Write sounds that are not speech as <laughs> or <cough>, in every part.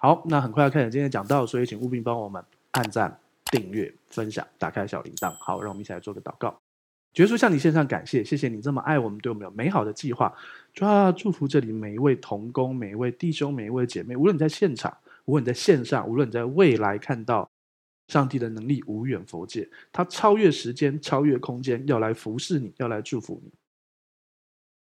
好，那很快要开始今天讲到，所以请务必帮我们按赞、订阅、分享、打开小铃铛。好，让我们一起来做个祷告。耶稣向你献上感谢，谢谢你这么爱我们，对我们有美好的计划。主啊，祝福这里每一位同工、每一位弟兄、每一位姐妹，无论你在现场，无论你在线上，无论你在未来看到上帝的能力无远弗届，他超越时间、超越空间，要来服侍你，要来祝福你。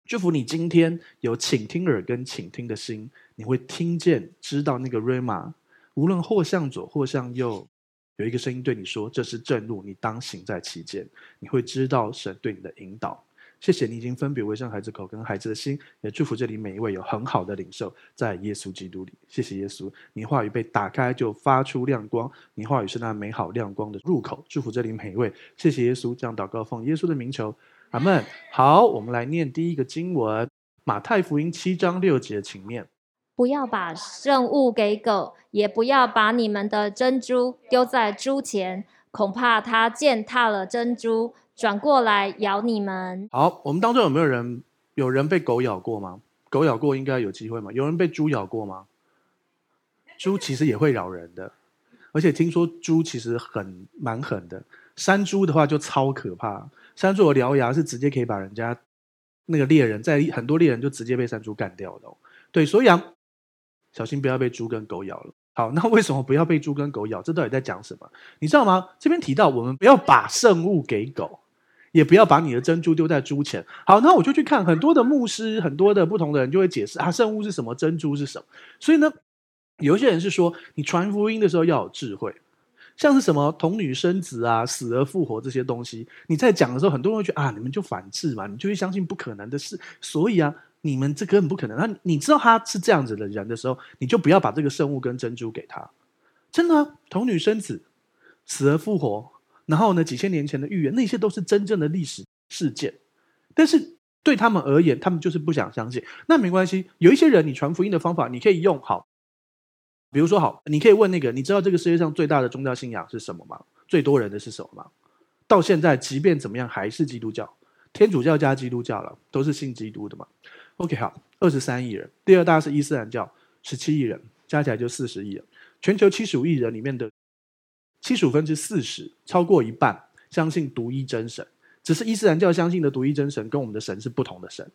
祝福你今天有倾听耳跟倾听的心，你会听见、知道那个 Rhema，无论或向左或向右。有一个声音对你说：“这是正路，你当行在其间。”你会知道神对你的引导。谢谢你已经分别为圣孩子口跟孩子的心，也祝福这里每一位有很好的领受，在耶稣基督里。谢谢耶稣，你话语被打开就发出亮光，你话语是那美好亮光的入口。祝福这里每一位。谢谢耶稣，这样祷告奉耶稣的名求，阿门。好，我们来念第一个经文：马太福音七章六节，请念。不要把圣物给狗，也不要把你们的珍珠丢在猪前，恐怕它践踏了珍珠，转过来咬你们。好，我们当中有没有人有人被狗咬过吗？狗咬过应该有机会吗？有人被猪咬过吗？猪其实也会咬人的，而且听说猪其实很蛮狠的。山猪的话就超可怕，山猪的獠牙是直接可以把人家那个猎人，在很多猎人就直接被山猪干掉的。对，所以啊。小心不要被猪跟狗咬了。好，<laughs> 那为什么不要被猪跟狗咬？这到底在讲什么？你知道吗？这边提到我们不要把圣物给狗，也不要把你的珍珠丢在猪前。好，那我就去看很多的牧师，很多的不同的人就会解释啊，圣物是什么，珍珠是什么。所以呢，有一些人是说，你传福音的时候要有智慧，像是什么童女生子啊、死而复活这些东西，你在讲的时候，很多人会觉得啊，你们就反智嘛，你就会相信不可能的事。所以啊。你们这根本不可能。那你知道他是这样子的人的时候，你就不要把这个圣物跟珍珠给他。真的啊，童女生子，死而复活，然后呢，几千年前的预言，那些都是真正的历史事件。但是对他们而言，他们就是不想相信。那没关系，有一些人，你传福音的方法，你可以用好。比如说，好，你可以问那个，你知道这个世界上最大的宗教信仰是什么吗？最多人的是什么吗？到现在，即便怎么样，还是基督教。天主教加基督教了，都是信基督的嘛。OK，好，二十三亿人，第二大是伊斯兰教，十七亿人，加起来就四十亿人。全球七十五亿人里面的七十五分之四十，超过一半相信独一真神。只是伊斯兰教相信的独一真神跟我们的神是不同的神，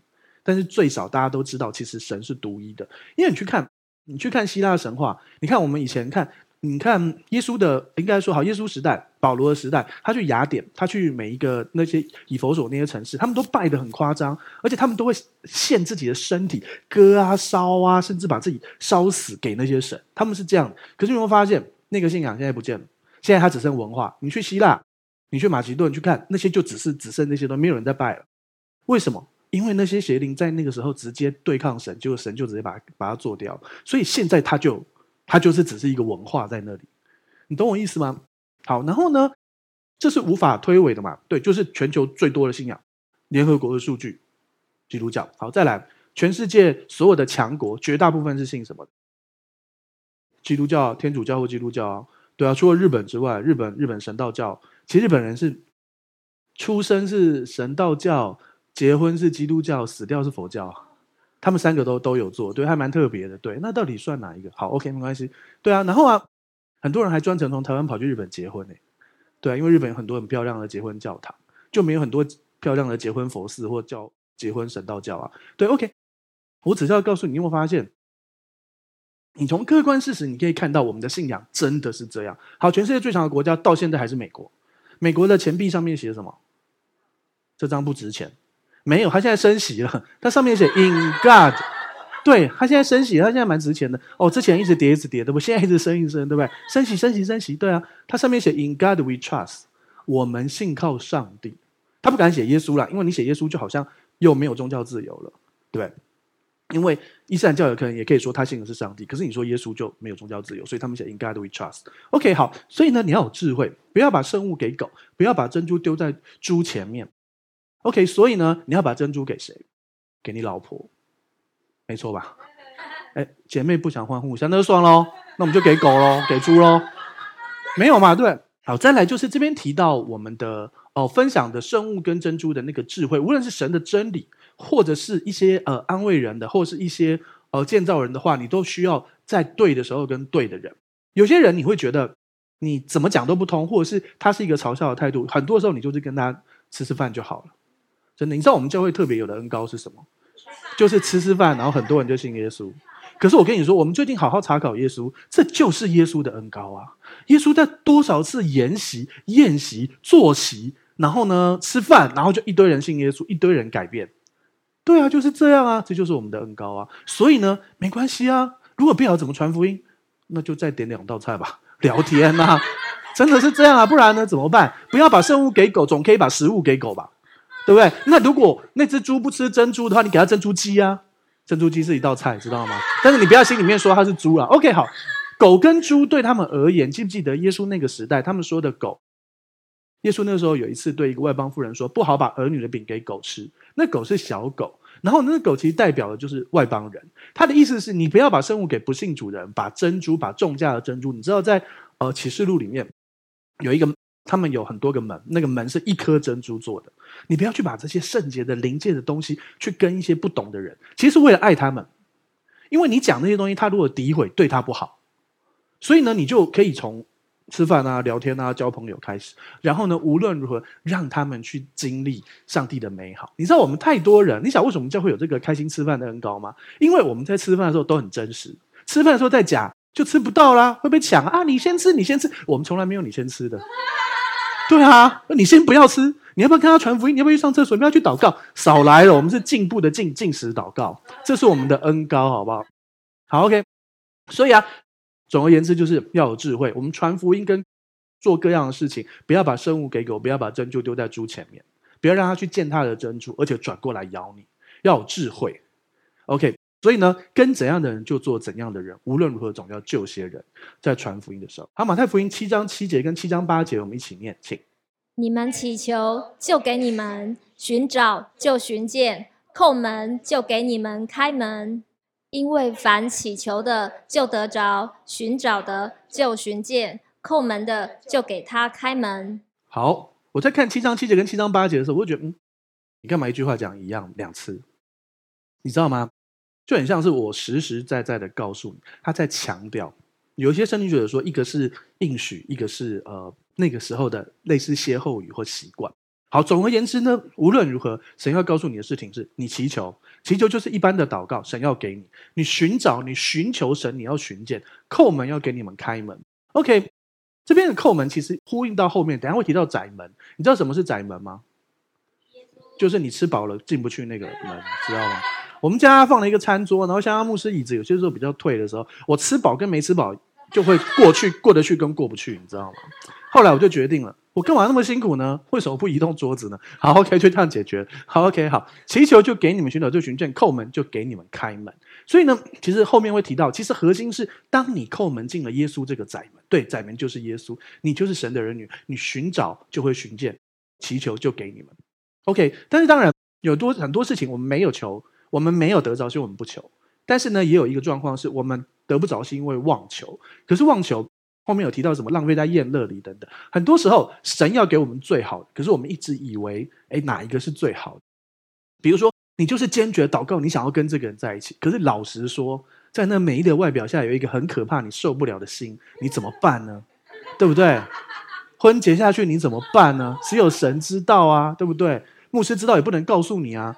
但是最少大家都知道，其实神是独一的。因为你去看，你去看希腊神话，你看我们以前看。你看耶稣的，应该说好，耶稣时代、保罗的时代，他去雅典，他去每一个那些以佛所那些城市，他们都拜得很夸张，而且他们都会献自己的身体，割啊、烧啊，甚至把自己烧死给那些神。他们是这样。可是你会发现，那个信仰现在不见了？现在它只剩文化。你去希腊，你去马其顿去看，那些就只是只剩那些都没有人在拜了。为什么？因为那些邪灵在那个时候直接对抗神，结果神就直接把把它做掉。所以现在他就。它就是只是一个文化在那里，你懂我意思吗？好，然后呢，这是无法推诿的嘛？对，就是全球最多的信仰，联合国的数据，基督教。好，再来，全世界所有的强国，绝大部分是信什么？基督教、天主教或基督教啊？对啊，除了日本之外，日本日本神道教，其实日本人是出生是神道教，结婚是基督教，死掉是佛教。他们三个都都有做，对，还蛮特别的，对。那到底算哪一个？好，OK，没关系，对啊。然后啊，很多人还专程从台湾跑去日本结婚呢，对啊，因为日本有很多很漂亮的结婚教堂，就没有很多漂亮的结婚佛寺或叫结婚神道教啊。对，OK，我只是要告诉你，你有没有发现，你从客观事实你可以看到，我们的信仰真的是这样。好，全世界最强的国家到现在还是美国，美国的钱币上面写什么？这张不值钱。没有，他现在升息了。他上面写 “In God”，对，他现在升息，他现在蛮值钱的。哦，之前一直跌，一直跌，对不？现在一直升一升，对不对？升息，升息，升息，对啊。他上面写 “In God We Trust”，我们信靠上帝。他不敢写耶稣了，因为你写耶稣就好像又没有宗教自由了，对不对？因为伊斯兰教有可能也可以说他信的是上帝，可是你说耶稣就没有宗教自由，所以他们写 “In God We Trust”。OK，好，所以呢，你要有智慧，不要把圣物给狗，不要把珍珠丢在猪前面。OK，所以呢，你要把珍珠给谁？给你老婆，没错吧？<laughs> 哎，姐妹不想换互相，那就算喽。那我们就给狗喽，<laughs> 给猪喽，没有嘛？对。好，再来就是这边提到我们的哦，分享的圣物跟珍珠的那个智慧，无论是神的真理，或者是一些呃安慰人的，或者是一些呃建造人的话，你都需要在对的时候跟对的人。有些人你会觉得你怎么讲都不通，或者是他是一个嘲笑的态度，很多时候你就是跟他吃吃饭就好了。真的，你知道我们教会特别有的恩高是什么？就是吃吃饭，然后很多人就信耶稣。可是我跟你说，我们最近好好查考耶稣，这就是耶稣的恩高啊！耶稣在多少次筵席、宴席、坐席，然后呢吃饭，然后就一堆人信耶稣，一堆人改变。对啊，就是这样啊，这就是我们的恩高啊。所以呢，没关系啊。如果不晓得怎么传福音，那就再点两道菜吧，聊天呐、啊。<laughs> 真的是这样啊，不然呢怎么办？不要把圣物给狗，总可以把食物给狗吧？对不对？那如果那只猪不吃珍珠的话，你给它珍珠鸡啊。珍珠鸡是一道菜，知道吗？但是你不要心里面说它是猪啊。OK，好，狗跟猪对他们而言，记不记得耶稣那个时代，他们说的狗？耶稣那时候有一次对一个外邦妇人说：“不好把儿女的饼给狗吃。”那狗是小狗，然后那个狗其实代表的就是外邦人。他的意思是你不要把生物给不信主人，把珍珠，把重价的珍珠。你知道在呃启示录里面有一个。他们有很多个门，那个门是一颗珍珠做的。你不要去把这些圣洁的灵界的东西去跟一些不懂的人，其实为了爱他们，因为你讲那些东西，他如果诋毁，对他不好。所以呢，你就可以从吃饭啊、聊天啊、交朋友开始，然后呢，无论如何让他们去经历上帝的美好。你知道我们太多人，你想为什么教会有这个开心吃饭的恩膏吗？因为我们在吃饭的时候都很真实，吃饭的时候在假就吃不到啦，会被抢啊！你先吃，你先吃，我们从来没有你先吃的。对啊，你先不要吃，你要不要跟他传福音？你要不要去上厕所？你要不要去祷告？少来了，我们是进步的进进食祷告，这是我们的恩膏，好不好？好，OK。所以啊，总而言之，就是要有智慧。我们传福音跟做各样的事情，不要把圣物给狗，不要把珍珠丢在猪前面，不要让它去践踏的珍珠，而且转过来咬你。要有智慧，OK。所以呢，跟怎样的人就做怎样的人，无论如何总要救些人。在传福音的时候，好，马太福音七章七节跟七章八节，我们一起念，请。你们祈求，就给你们；寻找，就寻见；叩门，就给你们开门。因为凡祈求的，就得着；寻找的，就寻见；叩门的，就给他开门。好，我在看七章七节跟七章八节的时候，我就觉得，嗯，你干嘛一句话讲一样两次？你知道吗？就很像是我实实在在的告诉你，他在强调，有一些圣经学者说，一个是应许，一个是呃那个时候的类似歇后语或习惯。好，总而言之呢，无论如何，神要告诉你的事情是，你祈求，祈求就是一般的祷告，神要给你；你寻找，你寻求神，你要寻见；叩门要给你们开门。OK，这边的叩门其实呼应到后面，等下会提到窄门。你知道什么是窄门吗？就是你吃饱了进不去那个门，知道吗？我们家放了一个餐桌，然后像阿牧师椅子，有些时候比较退的时候，我吃饱跟没吃饱就会过去过得去跟过不去，你知道吗？后来我就决定了，我干嘛那么辛苦呢？为什么不移动桌子呢？<laughs> 好，OK，就这样解决。好，OK，好，祈求就给你们寻找就寻见，叩门就给你们开门。所以呢，其实后面会提到，其实核心是，当你叩门进了耶稣这个窄门，对，窄门就是耶稣，你就是神的儿女，你寻找就会寻见，祈求就给你们。OK，但是当然有多很多事情我们没有求。我们没有得着，是因为我们不求。但是呢，也有一个状况是我们得不着，是因为妄求。可是妄求后面有提到什么？浪费在宴乐里等等。很多时候，神要给我们最好的，可是我们一直以为，哎，哪一个是最好的？比如说，你就是坚决祷告，你想要跟这个人在一起。可是老实说，在那美丽的外表下，有一个很可怕、你受不了的心，你怎么办呢？对不对？婚结下去你怎么办呢？只有神知道啊，对不对？牧师知道也不能告诉你啊，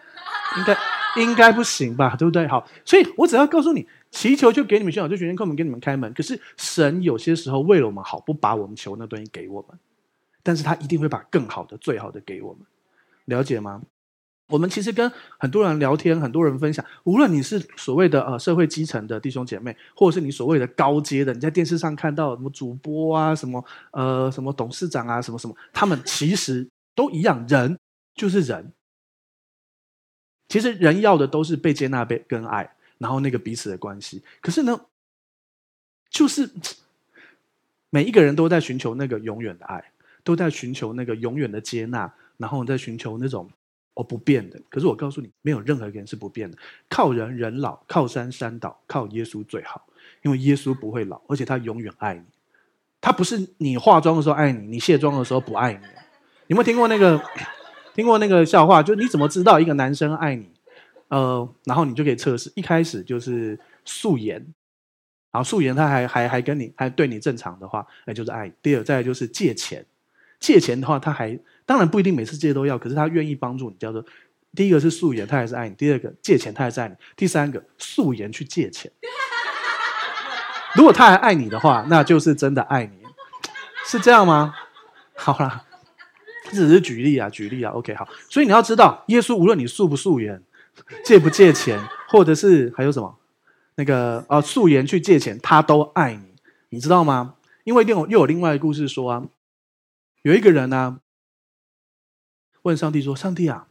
应该。应该不行吧，对不对？好，所以我只要告诉你，祈求就给你们寻找，就寻见叩门给你们开门。可是神有些时候为了我们好，不把我们求那东西给我们，但是他一定会把更好的、最好的给我们，了解吗？我们其实跟很多人聊天，很多人分享，无论你是所谓的呃社会基层的弟兄姐妹，或者是你所谓的高阶的，你在电视上看到什么主播啊，什么呃什么董事长啊，什么什么，他们其实都一样，人就是人。其实人要的都是被接纳、被跟爱，然后那个彼此的关系。可是呢，就是每一个人都在寻求那个永远的爱，都在寻求那个永远的接纳，然后在寻求那种哦不变的。可是我告诉你，没有任何一个人是不变的。靠人人老，靠山山倒，靠耶稣最好，因为耶稣不会老，而且他永远爱你。他不是你化妆的时候爱你，你卸妆的时候不爱你。有没有听过那个？听过那个笑话，就你怎么知道一个男生爱你？呃，然后你就可以测试，一开始就是素颜，然后素颜他还还还跟你还对你正常的话，那就是爱。第二，再来就是借钱，借钱的话他还当然不一定每次借都要，可是他愿意帮助你，叫做第一个是素颜，他还是爱你；第二个借钱，他还是爱你；第三个素颜去借钱，如果他还爱你的话，那就是真的爱你，是这样吗？好啦，只是举例啊，举例啊。OK，好，所以你要知道，耶稣无论你素不素颜，借不借钱，或者是还有什么？那个呃，素颜去借钱，他都爱你，你知道吗？因为又有又有另外一个故事说啊，有一个人呢、问上帝说：“上帝啊，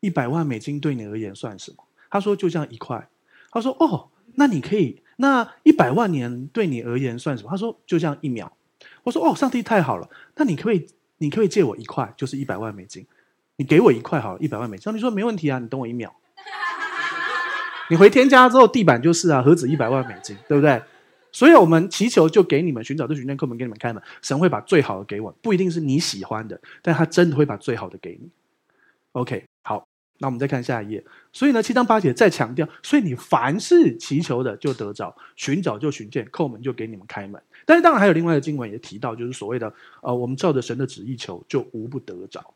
一百万美金对你而言算什么？”他说：“就像一块。”他说：“哦，那你可以，那一百万年对你而言算什么？”他说：“就像一秒。”我说：“哦，上帝太好了，那你可不可以，你可以借我一块，就是一百万美金，你给我一块好了，一百万美金。”上帝说：“没问题啊，你等我一秒。”你回天家之后，地板就是啊，何止一百万美金，对不对？所以我们祈求就给你们寻找，这寻见，叩门给你们开门。神会把最好的给我，不一定是你喜欢的，但他真的会把最好的给你。OK，那我们再看下一页。所以呢，七章八节再强调，所以你凡是祈求的就得着，寻找就寻见，叩门就给你们开门。但是当然还有另外的经文也提到，就是所谓的呃，我们照着神的旨意求，就无不得着。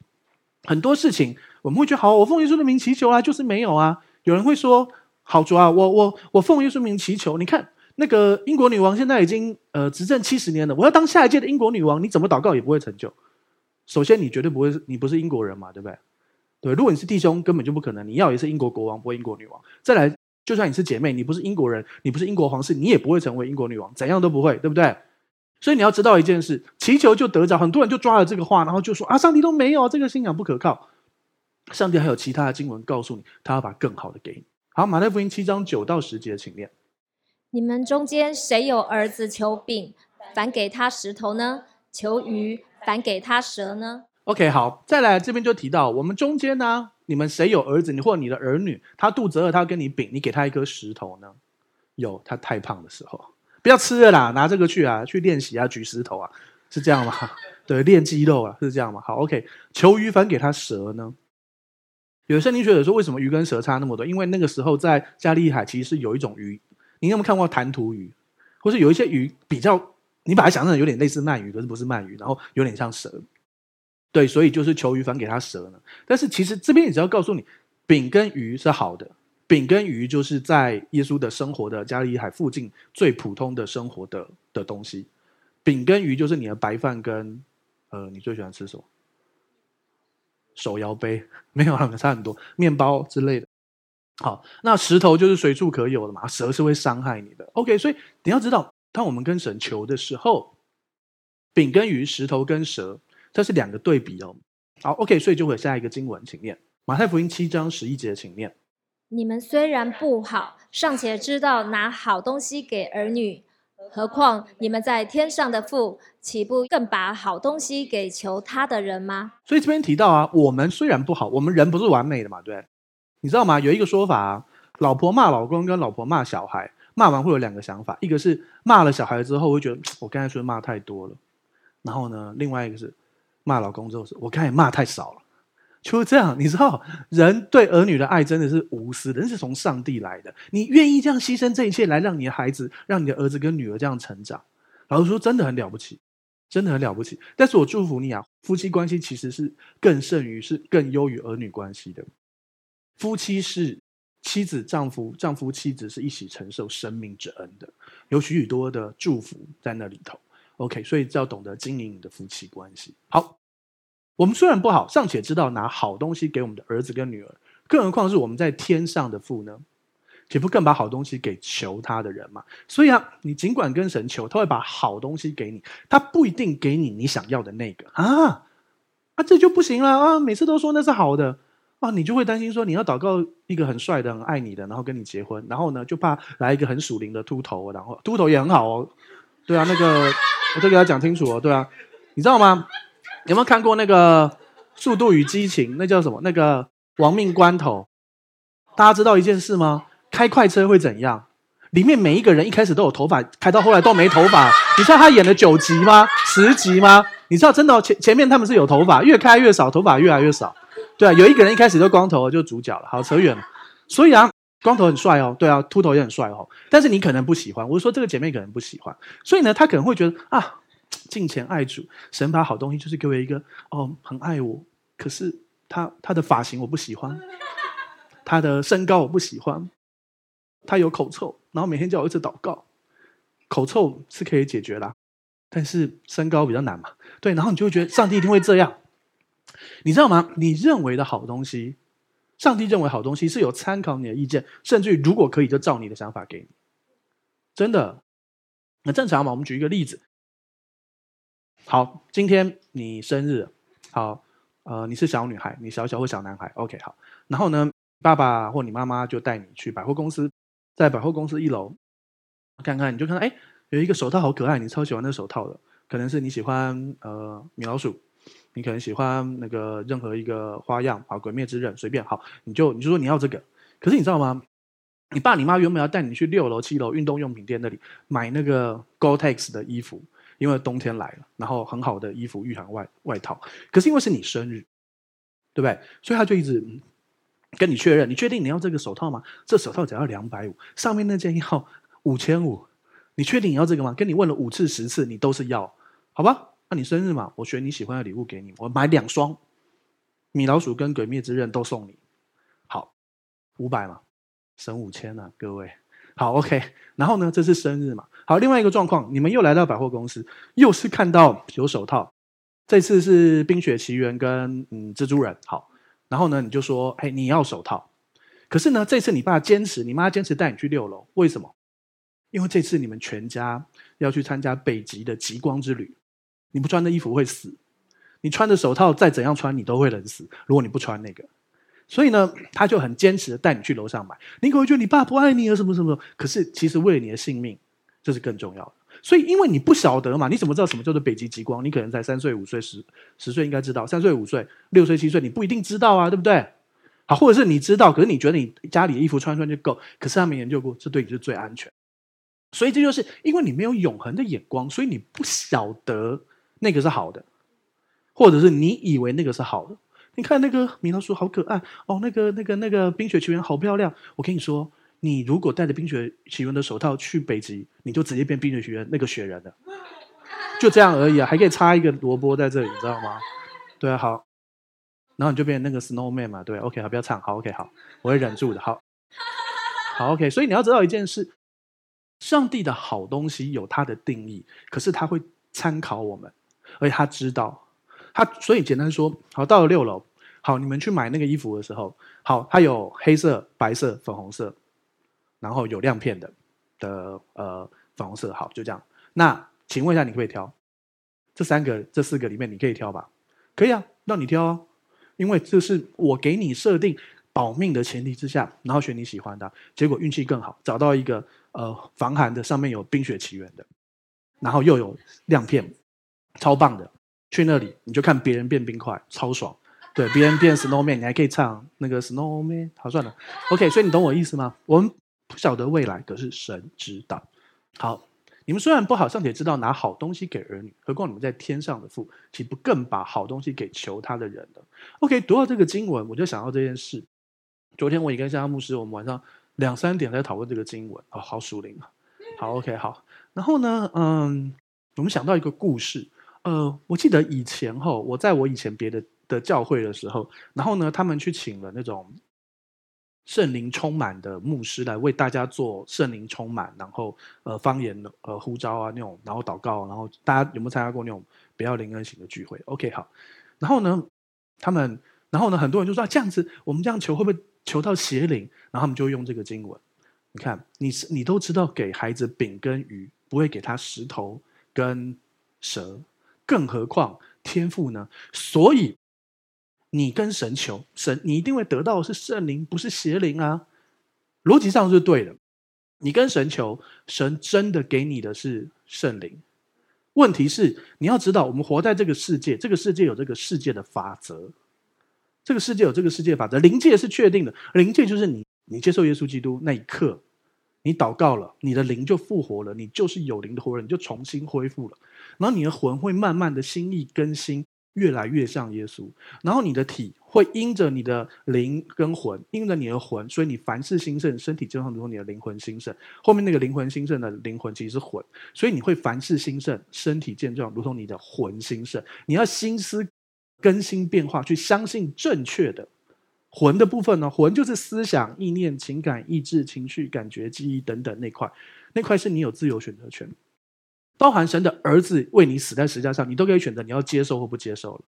很多事情我们会觉得好，我奉耶稣的名祈求啊，就是没有啊。有人会说。好主啊，我我我奉耶稣名祈求，你看那个英国女王现在已经呃执政七十年了，我要当下一届的英国女王，你怎么祷告也不会成就。首先，你绝对不会，你不是英国人嘛，对不对？对，如果你是弟兄，根本就不可能，你要也是英国国王，不会英国女王。再来，就算你是姐妹，你不是英国人，你不是英国皇室，你也不会成为英国女王，怎样都不会，对不对？所以你要知道一件事，祈求就得着，很多人就抓了这个话，然后就说啊，上帝都没有，这个信仰不可靠。上帝还有其他的经文告诉你，他要把更好的给你。好，马太福音七章九到十节，请念。你们中间谁有儿子求饼，反给他石头呢？求鱼，反给他蛇呢？OK，好，再来这边就提到，我们中间呢，你们谁有儿子，你或你的儿女，他肚子饿，他要跟你饼，你给他一颗石头呢？有，他太胖的时候，不要吃了啦，拿这个去啊，去练习啊，举石头啊，是这样吗？<laughs> 对，练肌肉啊，是这样吗？好，OK，求鱼，反给他蛇呢？有的圣经学者说，为什么鱼跟蛇差那么多？因为那个时候在加利海其实是有一种鱼，你有没有看过弹涂鱼？或是有一些鱼比较，你把它想象有点类似鳗鱼，可是不是鳗鱼，然后有点像蛇。对，所以就是求鱼反给他蛇呢。但是其实这边也只要告诉你，饼跟鱼是好的，饼跟鱼就是在耶稣的生活的加利利海附近最普通的生活的的东西。饼跟鱼就是你的白饭跟呃，你最喜欢吃什么？手摇杯没有了，差很多。面包之类的，好，那石头就是随处可有的嘛。蛇是会伤害你的。OK，所以你要知道，当我们跟神求的时候，饼跟鱼，石头跟蛇，这是两个对比哦。好，OK，所以就会下一个经文，请念马太福音七章十一节，请念。你们虽然不好，尚且知道拿好东西给儿女。何况你们在天上的父，岂不更把好东西给求他的人吗？所以这边提到啊，我们虽然不好，我们人不是完美的嘛，对？你知道吗？有一个说法啊，老婆骂老公跟老婆骂小孩，骂完会有两个想法，一个是骂了小孩之后会觉得我刚才说骂太多了，然后呢，另外一个是骂老公之后是我刚才骂太少了。就是这样，你知道，人对儿女的爱真的是无私的，人是从上帝来的。你愿意这样牺牲这一切来让你的孩子、让你的儿子跟女儿这样成长，老实说，真的很了不起，真的很了不起。但是我祝福你啊，夫妻关系其实是更胜于、是更优于儿女关系的。夫妻是妻子、丈夫、丈夫、妻子是一起承受生命之恩的，有许许多的祝福在那里头。OK，所以要懂得经营你的夫妻关系。好。我们虽然不好，尚且知道拿好东西给我们的儿子跟女儿，更何况是我们在天上的父呢？岂不更把好东西给求他的人嘛？所以啊，你尽管跟神求，他会把好东西给你，他不一定给你你想要的那个啊啊，这就不行了啊！每次都说那是好的啊，你就会担心说你要祷告一个很帅的、很爱你的，然后跟你结婚，然后呢就怕来一个很属灵的秃头，然后秃头也很好哦，对啊，那个我再给他讲清楚哦，对啊，你知道吗？有没有看过那个《速度与激情》？那叫什么？那个亡命关头？大家知道一件事吗？开快车会怎样？里面每一个人一开始都有头发，开到后来都没头发。你知道他演了九集吗？十集吗？你知道真的、前前面他们是有头发，越开越少，头发越来越少。对啊，有一个人一开始就光头，就主角了。好，扯远了。所以啊，光头很帅哦，对啊，秃头也很帅哦。但是你可能不喜欢，我说这个姐妹可能不喜欢，所以呢，她可能会觉得啊，敬虔爱主，神把好东西就是给我一个哦，很爱我，可是他他的发型我不喜欢，他的身高我不喜欢，他有口臭，然后每天叫我一直祷告，口臭是可以解决啦，但是身高比较难嘛，对，然后你就会觉得上帝一定会这样，你知道吗？你认为的好东西。上帝认为好东西是有参考你的意见，甚至于如果可以，就照你的想法给你。真的，那正常嘛？我们举一个例子。好，今天你生日，好，呃，你是小女孩，你小小或小男孩，OK，好。然后呢，爸爸或你妈妈就带你去百货公司，在百货公司一楼看看，你就看到，哎，有一个手套好可爱，你超喜欢那手套的，可能是你喜欢呃米老鼠。你可能喜欢那个任何一个花样，好，鬼灭之刃随便好，你就你就说你要这个。可是你知道吗？你爸你妈原本要带你去六楼、七楼运动用品店那里买那个 Gore-Tex 的衣服，因为冬天来了，然后很好的衣服、御寒外外套。可是因为是你生日，对不对？所以他就一直跟你确认，你确定你要这个手套吗？这手套只要两百五，上面那件要五千五，你确定你要这个吗？跟你问了五次、十次，你都是要，好吧？那、你生日嘛？我选你喜欢的礼物给你，我买两双，米老鼠跟鬼灭之刃都送你，好，五百嘛，省五千啊，各位，好，OK。然后呢，这是生日嘛？好，另外一个状况，你们又来到百货公司，又是看到有手套，这次是冰雪奇缘跟嗯蜘蛛人，好，然后呢，你就说，哎，你要手套，可是呢，这次你爸坚持，你妈坚持带你去六楼，为什么？因为这次你们全家要去参加北极的极光之旅。你不穿的衣服会死，你穿的手套再怎样穿，你都会冷死。如果你不穿那个，所以呢，他就很坚持的带你去楼上买。你可能会觉得你爸不爱你啊，什么什么？可是其实为了你的性命，这是更重要的。所以因为你不晓得嘛，你怎么知道什么叫做北极极光？你可能才三岁、五岁、十十岁应该知道，三岁、五岁、六岁、七岁，你不一定知道啊，对不对？好，或者是你知道，可是你觉得你家里的衣服穿穿就够，可是他没研究过，这对你是最安全。所以这就是因为你没有永恒的眼光，所以你不晓得。那个是好的，或者是你以为那个是好的。你看那个米老鼠好可爱哦，那个那个那个冰雪奇缘好漂亮。我跟你说，你如果戴着冰雪奇缘的手套去北极，你就直接变冰雪奇缘那个雪人了，就这样而已啊，还可以插一个萝卜在这里，你知道吗？对啊，好，然后你就变那个 snowman 嘛，对，OK，好，不要唱，好，OK，好，我会忍住的，好，好，OK。所以你要知道一件事，上帝的好东西有它的定义，可是他会参考我们。而且他知道，他所以简单说，好，到了六楼，好，你们去买那个衣服的时候，好，它有黑色、白色、粉红色，然后有亮片的的呃粉红色，好，就这样。那请问一下，你可以挑这三个、这四个里面，你可以挑吧？可以啊，让你挑啊，因为这是我给你设定保命的前提之下，然后选你喜欢的，结果运气更好，找到一个呃防寒的，上面有冰雪奇缘的，然后又有亮片。超棒的，去那里你就看别人变冰块，超爽。对，别人变 snowman，你还可以唱那个 snowman。好，算了，OK。所以你懂我意思吗？我们不晓得未来，可是神知道。好，你们虽然不好，尚且知道拿好东西给儿女，何况你们在天上的父，岂不更把好东西给求他的人呢？OK，读到这个经文，我就想到这件事。昨天我也跟香香牧师，我们晚上两三点在讨论这个经文。哦，好属灵啊。好，OK，好。然后呢，嗯，我们想到一个故事。呃，我记得以前哈，我在我以前别的的教会的时候，然后呢，他们去请了那种圣灵充满的牧师来为大家做圣灵充满，然后呃方言呃呼召啊那种，然后祷告，然后大家有没有参加过那种比较灵恩型的聚会？OK，好，然后呢，他们，然后呢，很多人就说、啊、这样子，我们这样求会不会求到邪灵？然后他们就用这个经文，你看，你是你都知道，给孩子饼跟鱼，不会给他石头跟蛇。更何况天赋呢？所以你跟神求神，你一定会得到的是圣灵，不是邪灵啊。逻辑上是对的。你跟神求，神真的给你的是圣灵。问题是你要知道，我们活在这个世界，这个世界有这个世界的法则，这个世界有这个世界法则。灵界是确定的，灵界就是你，你接受耶稣基督那一刻。你祷告了，你的灵就复活了，你就是有灵的活人，你就重新恢复了。然后你的魂会慢慢的心意更新，越来越像耶稣，然后你的体会因着你的灵跟魂，因着你的魂，所以你凡事兴盛，身体就像如同你的灵魂兴盛。后面那个灵魂兴盛的灵魂其实是魂，所以你会凡事兴盛，身体健壮，如同你的魂兴盛。你要心思更新变化，去相信正确的魂的部分呢？魂就是思想、意念、情感、意志、情绪、感觉、记忆等等那块，那块是你有自由选择权。包含神的儿子为你死在十字架上，你都可以选择你要接受或不接受了，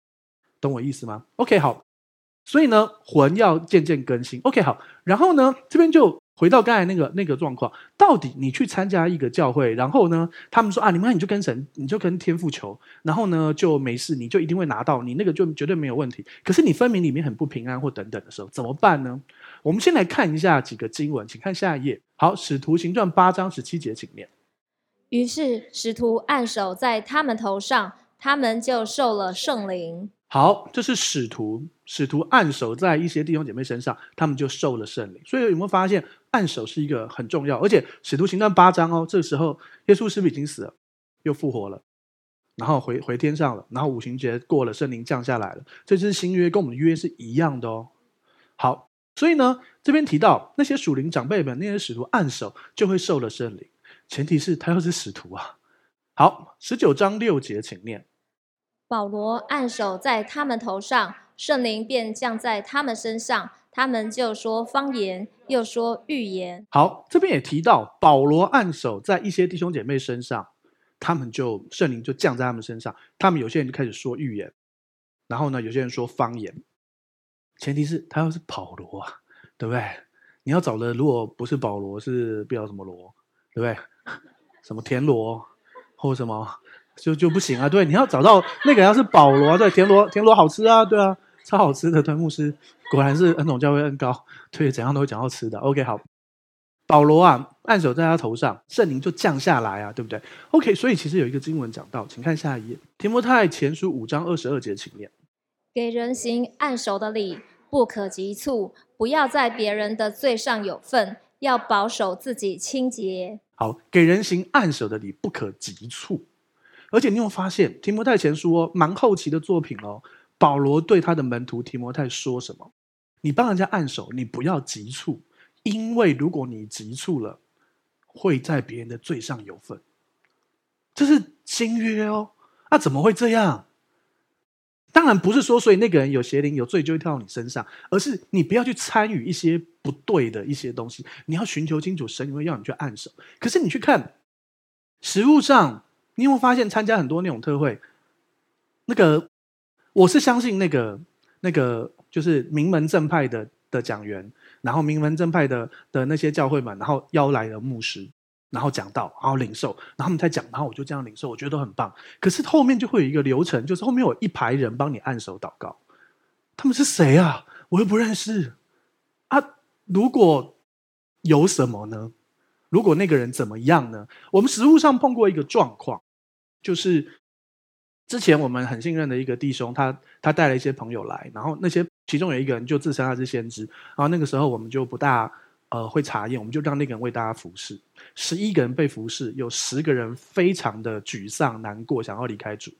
懂我意思吗？OK，好，所以呢，魂要渐渐更新。OK，好，然后呢，这边就回到刚才那个那个状况，到底你去参加一个教会，然后呢，他们说啊，你们你就跟神，你就跟天父求，然后呢就没事，你就一定会拿到，你那个就绝对没有问题。可是你分明里面很不平安或等等的时候，怎么办呢？我们先来看一下几个经文，请看下一页。好，使徒行传八章十七节，请念。于是使徒按手在他们头上，他们就受了圣灵。好，这是使徒，使徒按手在一些弟兄姐妹身上，他们就受了圣灵。所以有没有发现，按手是一个很重要？而且使徒行传八章哦，这个时候耶稣是不是已经死了，又复活了，然后回回天上了，然后五旬节过了，圣灵降下来了。这就是新约，跟我们的约是一样的哦。好，所以呢，这边提到那些属灵长辈们，那些使徒按手就会受了圣灵。前提是他要是使徒啊。好，十九章六节，请念。保罗按手在他们头上，圣灵便降在他们身上，他们就说方言，又说预言。好，这边也提到保罗按手在一些弟兄姐妹身上，他们就圣灵就降在他们身上，他们有些人就开始说预言，然后呢，有些人说方言。前提是他要是保罗啊，对不对？你要找的如果不是保罗，是不知道什么罗，对不对？什么田螺或什么就就不行啊？对，你要找到那个要是保罗，对，田螺田螺好吃啊，对啊，超好吃的。对，牧师果然是恩总教会恩高，对，怎样都会讲到吃的。OK，好，保罗啊，按手在他头上，圣灵就降下来啊，对不对？OK，所以其实有一个经文讲到，请看下一页，提摩太前书五章二十二节，请念：给人行按手的礼，不可急促，不要在别人的罪上有份，要保守自己清洁。好，给人行按手的礼不可急促，而且你有发现提摩太前书哦，蛮后期的作品哦。保罗对他的门徒提摩太说什么？你帮人家按手，你不要急促，因为如果你急促了，会在别人的罪上有份。这是新约哦，那、啊、怎么会这样？当然不是说，所以那个人有邪灵有罪就会跳到你身上，而是你不要去参与一些不对的一些东西。你要寻求清楚，神会要你去按手。可是你去看实务上，你有没有发现参加很多那种特会？那个我是相信那个那个就是名门正派的的讲员，然后名门正派的的那些教会们，然后邀来的牧师。然后讲到，然后领受，然后他们在讲，然后我就这样领受，我觉得都很棒。可是后面就会有一个流程，就是后面有一排人帮你按手祷告。他们是谁啊？我又不认识啊！如果有什么呢？如果那个人怎么样呢？我们实务上碰过一个状况，就是之前我们很信任的一个弟兄，他他带了一些朋友来，然后那些其中有一个人就自称他是先知，然后那个时候我们就不大。呃，会查验，我们就让那个人为大家服侍。十一个人被服侍，有十个人非常的沮丧、难过，想要离开主。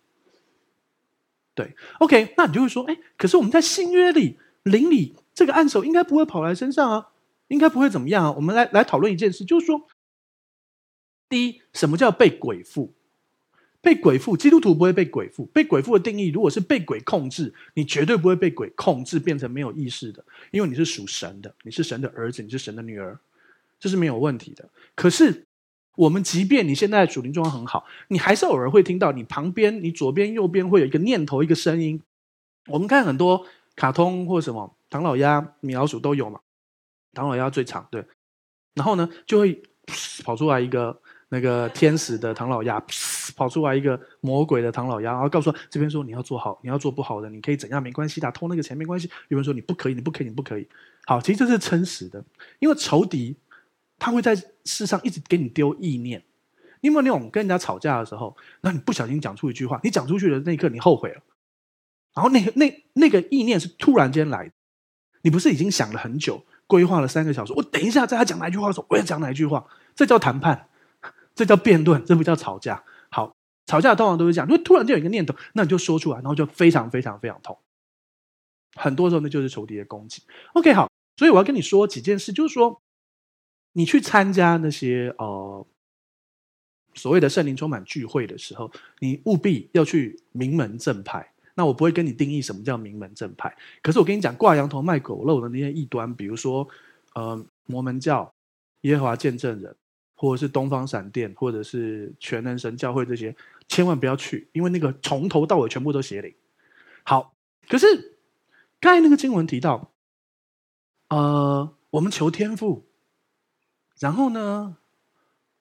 对，OK，那你就会说，哎，可是我们在新约里灵里这个按手应该不会跑来身上啊，应该不会怎么样啊。我们来来讨论一件事，就是说，第一，什么叫被鬼附？被鬼附，基督徒不会被鬼附。被鬼附的定义，如果是被鬼控制，你绝对不会被鬼控制变成没有意识的，因为你是属神的，你是神的儿子，你是神的女儿，这是没有问题的。可是，我们即便你现在属灵状况很好，你还是偶尔会听到你旁边、你左边、右边会有一个念头、一个声音。我们看很多卡通或什么唐老鸭、米老鼠都有嘛，唐老鸭最长，对。然后呢，就会跑出来一个。那个天使的唐老鸭，跑出来一个魔鬼的唐老鸭，然后告诉他这边说你要做好，你要做不好的，你可以怎样没关系的，偷那个钱没关系。有人说你不可以，你不可以，你不可以。好，其实这是真实的，因为仇敌他会在世上一直给你丢意念。你有没有那种跟人家吵架的时候，那你不小心讲出一句话，你讲出去的那一刻你后悔了，然后那那那个意念是突然间来的，你不是已经想了很久，规划了三个小时，我等一下在他讲哪一句话的时候，我要讲哪一句话，这叫谈判。这叫辩论，这不叫吵架。好，吵架通常都是这样，因为突然就有一个念头，那你就说出来，然后就非常非常非常痛。很多时候那就是仇敌的攻击。OK，好，所以我要跟你说几件事，就是说，你去参加那些呃所谓的圣灵充满聚会的时候，你务必要去名门正派。那我不会跟你定义什么叫名门正派，可是我跟你讲，挂羊头卖狗肉的那些异端，比如说呃摩门教、耶和华见证人，或者是东方闪电，或者是全能神教会这些，千万不要去，因为那个从头到尾全部都邪灵。好，可是。刚才那个经文提到，呃，我们求天赋，然后呢，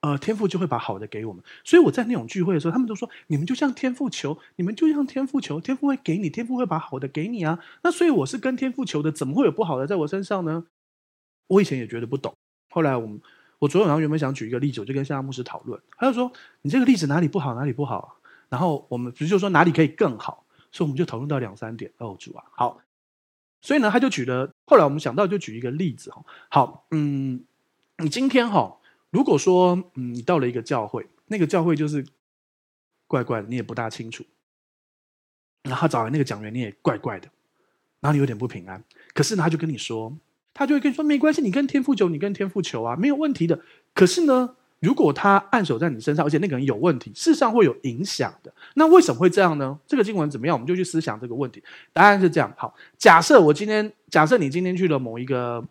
呃，天赋就会把好的给我们。所以我在那种聚会的时候，他们都说：“你们就向天赋求，你们就向天赋求，天赋会给你，天赋会把好的给你啊。”那所以我是跟天赋求的，怎么会有不好的在我身上呢？我以前也觉得不懂。后来我们，我昨天晚上原本想举一个例子，我就跟夏牧师讨论，他就说：“你这个例子哪里不好，哪里不好？”然后我们不是就说哪里可以更好，所以我们就讨论到两三点。哦，主啊，好。所以呢，他就举了。后来我们想到，就举一个例子哈。好，嗯，你今天哈，如果说嗯，你到了一个教会，那个教会就是怪怪的，你也不大清楚。然后找来那个讲员，你也怪怪的，然后你有点不平安。可是呢，他就跟你说，他就会跟你说，没关系，你跟天赋求，你跟天赋求啊，没有问题的。可是呢，如果他按手在你身上，而且那个人有问题，事实上会有影响的。那为什么会这样呢？这个经文怎么样？我们就去思想这个问题。答案是这样。好，假设我今天，假设你今天去了某一个，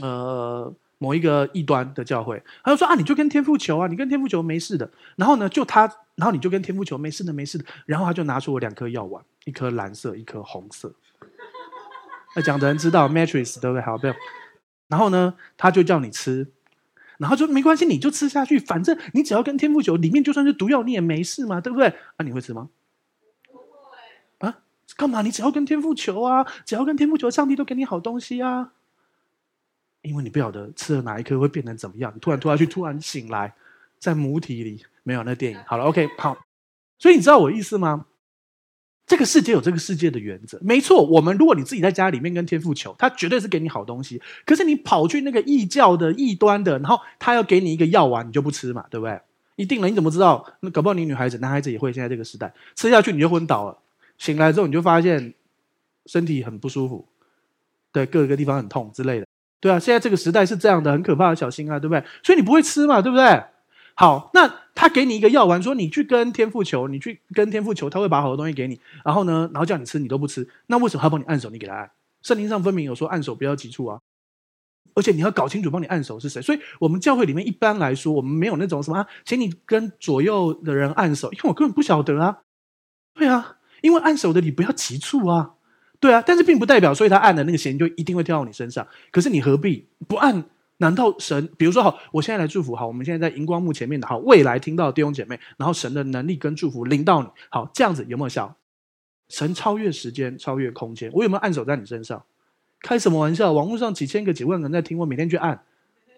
呃，某一个异端的教会，他就说啊，你就跟天父求啊，你跟天父求没事的。然后呢，就他，然后你就跟天父求没事的，没事的。然后他就拿出了两颗药丸，一颗蓝色，一颗红色。那讲的人知道 Matrix 对不对？好，不用。然后呢，他就叫你吃。然后就没关系，你就吃下去，反正你只要跟天赋求，里面就算是毒药你也没事嘛，对不对？啊，你会吃吗？不会。啊，干嘛？你只要跟天赋求啊，只要跟天赋求，上帝都给你好东西啊。因为你不晓得吃了哪一颗会变成怎么样，你突然拖下去，突然醒来，在母体里没有那电影。好了，OK，好。所以你知道我意思吗？这个世界有这个世界的原则，没错。我们如果你自己在家里面跟天父求，他绝对是给你好东西。可是你跑去那个异教的异端的，然后他要给你一个药丸，你就不吃嘛，对不对？一定了，你怎么知道？那搞不好你女孩子、男孩子也会。现在这个时代，吃下去你就昏倒了，醒来之后你就发现身体很不舒服，对，各个地方很痛之类的。对啊，现在这个时代是这样的，很可怕的，小心啊，对不对？所以你不会吃嘛，对不对？好，那他给你一个药丸，说你去跟天父求，你去跟天父求，他会把好的东西给你。然后呢，然后叫你吃，你都不吃，那为什么他帮你按手？你给他按？圣经上分明有说按手不要急促啊，而且你要搞清楚帮你按手是谁。所以我们教会里面一般来说，我们没有那种什么，请你跟左右的人按手，因为我根本不晓得啊。对啊，因为按手的你不要急促啊。对啊，但是并不代表，所以他按的那个弦就一定会跳到你身上。可是你何必不按？难道神，比如说好，我现在来祝福好，我们现在在荧光幕前面的好，未来听到的弟兄姐妹，然后神的能力跟祝福临到你，好，这样子有没有效？神超越时间，超越空间，我有没有按手在你身上？开什么玩笑？网络上几千个、几万人在听，我每天去按，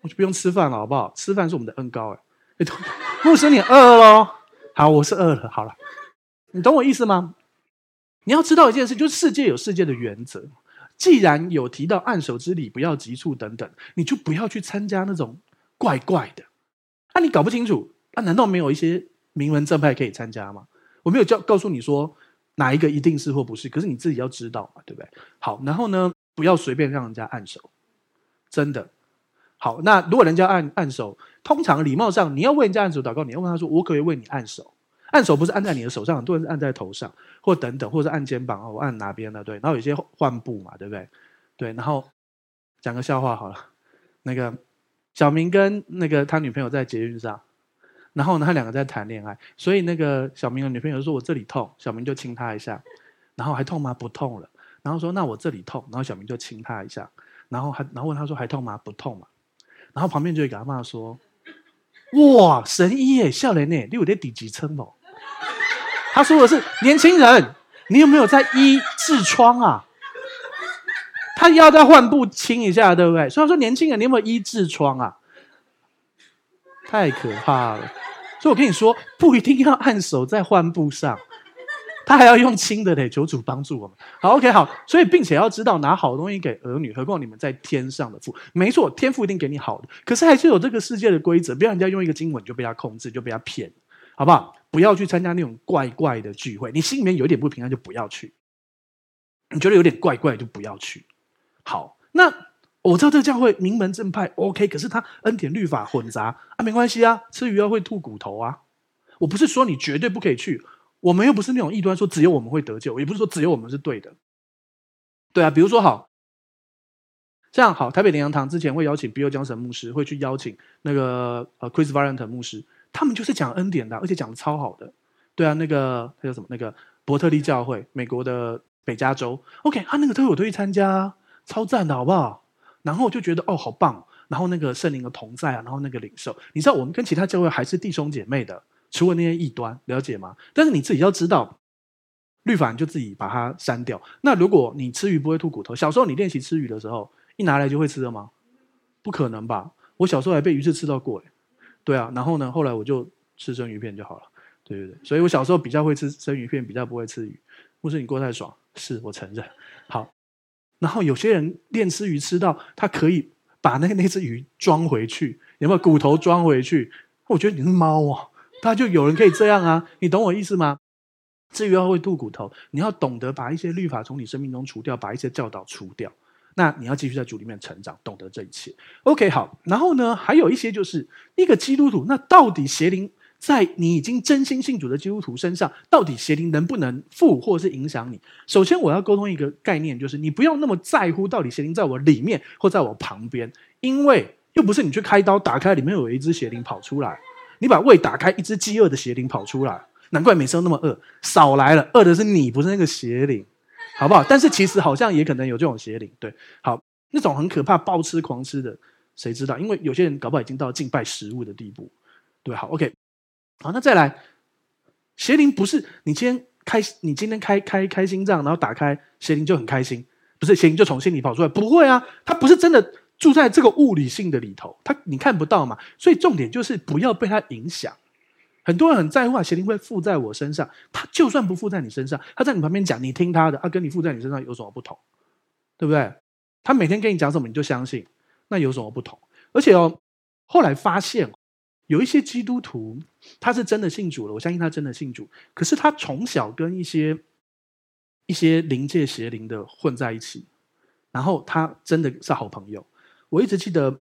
我就不用吃饭了，好不好？吃饭是我们的恩膏，哎，牧师你饿了？好，我是饿了，好了，你懂我意思吗？你要知道一件事，就是世界有世界的原则。既然有提到按手之礼，不要急促等等，你就不要去参加那种怪怪的。那、你搞不清楚，那、啊、难道没有一些名门正派可以参加吗？我没有教告诉你说哪一个一定是或不是，可是你自己要知道嘛，对不对？好，然后呢，不要随便让人家按手，真的。好，那如果人家按按手，通常礼貌上你要为人家按手祷告，你要问他说：“我可以为你按手？”按手不是按在你的手上，很多人是按在头上，或等等，或者是按肩膀，我按哪边的？对，然后有些换布嘛，对不对？对，然后讲个笑话好了，那个小明跟那个他女朋友在捷运上，然后呢，他两个在谈恋爱，所以那个小明的女朋友说：“我这里痛。”小明就亲他一下，然后还痛吗？不痛了。然后说：“那我这里痛。”然后小明就亲他一下，然后还然后问他说：“还痛吗？不痛嘛。”然后旁边就有一个阿嬷说：“哇，神医耶，笑脸呢？你有点底级称哦。” <laughs> 他说的是年轻人，你有没有在医痔疮啊？他要再换布清一下，对不对？所以说年轻人，你有没有医痔疮啊？太可怕了！所以我跟你说，不一定要按手在换布上，他还要用轻的嘞。求主帮助我们。好，OK，好。所以并且要知道拿好东西给儿女，何况你们在天上的父，没错，天父一定给你好的。可是还是有这个世界的规则，不要人家用一个经文就被他控制，就被他骗。好不好？不要去参加那种怪怪的聚会，你心里面有一点不平安就不要去。你觉得有点怪怪就不要去。好，那我知道这个教会名门正派，OK，可是他恩典律法混杂啊，没关系啊，吃鱼要会吐骨头啊。我不是说你绝对不可以去，我们又不是那种异端，说只有我们会得救，也不是说只有我们是对的。对啊，比如说好，这样好，台北灵粮堂之前会邀请 Bill 江神牧师，会去邀请那个呃 Chris Vallotton 牧师。他们就是讲恩典的，而且讲的超好的。对啊，那个他叫什么？那个伯特利教会，美国的北加州。OK，他、啊、那个特会我都去参加，超赞的，好不好？然后我就觉得哦，好棒。然后那个圣灵的同在啊，然后那个领受，你知道我们跟其他教会还是弟兄姐妹的，除了那些异端，了解吗？但是你自己要知道，律法你就自己把它删掉。那如果你吃鱼不会吐骨头，小时候你练习吃鱼的时候，一拿来就会吃了吗？不可能吧？我小时候还被鱼刺刺到过诶。对啊，然后呢，后来我就吃生鱼片就好了。对对对，所以我小时候比较会吃生鱼片，比较不会吃鱼。牧师，你过太爽，是我承认。好，然后有些人练吃鱼吃到他可以把那那只鱼装回去，有没有骨头装回去？我觉得你是猫啊，他就有人可以这样啊，你懂我意思吗？至于要会吐骨头，你要懂得把一些律法从你生命中除掉，把一些教导除掉。那你要继续在主里面成长，懂得这一切。OK，好。然后呢，还有一些就是一个基督徒，那到底邪灵在你已经真心信主的基督徒身上，到底邪灵能不能附或是影响你？首先，我要沟通一个概念，就是你不要那么在乎到底邪灵在我里面或在我旁边，因为又不是你去开刀打开里面有一只邪灵跑出来，你把胃打开，一只饥饿的邪灵跑出来，难怪每次都那么饿。少来了，饿的是你，不是那个邪灵。好不好？但是其实好像也可能有这种邪灵，对，好，那种很可怕、暴吃狂吃的，谁知道？因为有些人搞不好已经到敬拜食物的地步，对，好，OK，好，那再来，邪灵不是你今天开，你今天开开开心脏，然后打开邪灵就很开心，不是邪灵就从心里跑出来，不会啊，他不是真的住在这个物理性的里头，他你看不到嘛，所以重点就是不要被他影响。很多人很在乎啊，邪灵会附在我身上。他就算不附在你身上，他在你旁边讲，你听他的，他、跟你附在你身上有什么不同？对不对？他每天跟你讲什么，你就相信，那有什么不同？而且哦，后来发现有一些基督徒，他是真的信主了，我相信他真的信主。可是他从小跟一些一些灵界邪灵的混在一起，然后他真的是好朋友。我一直记得，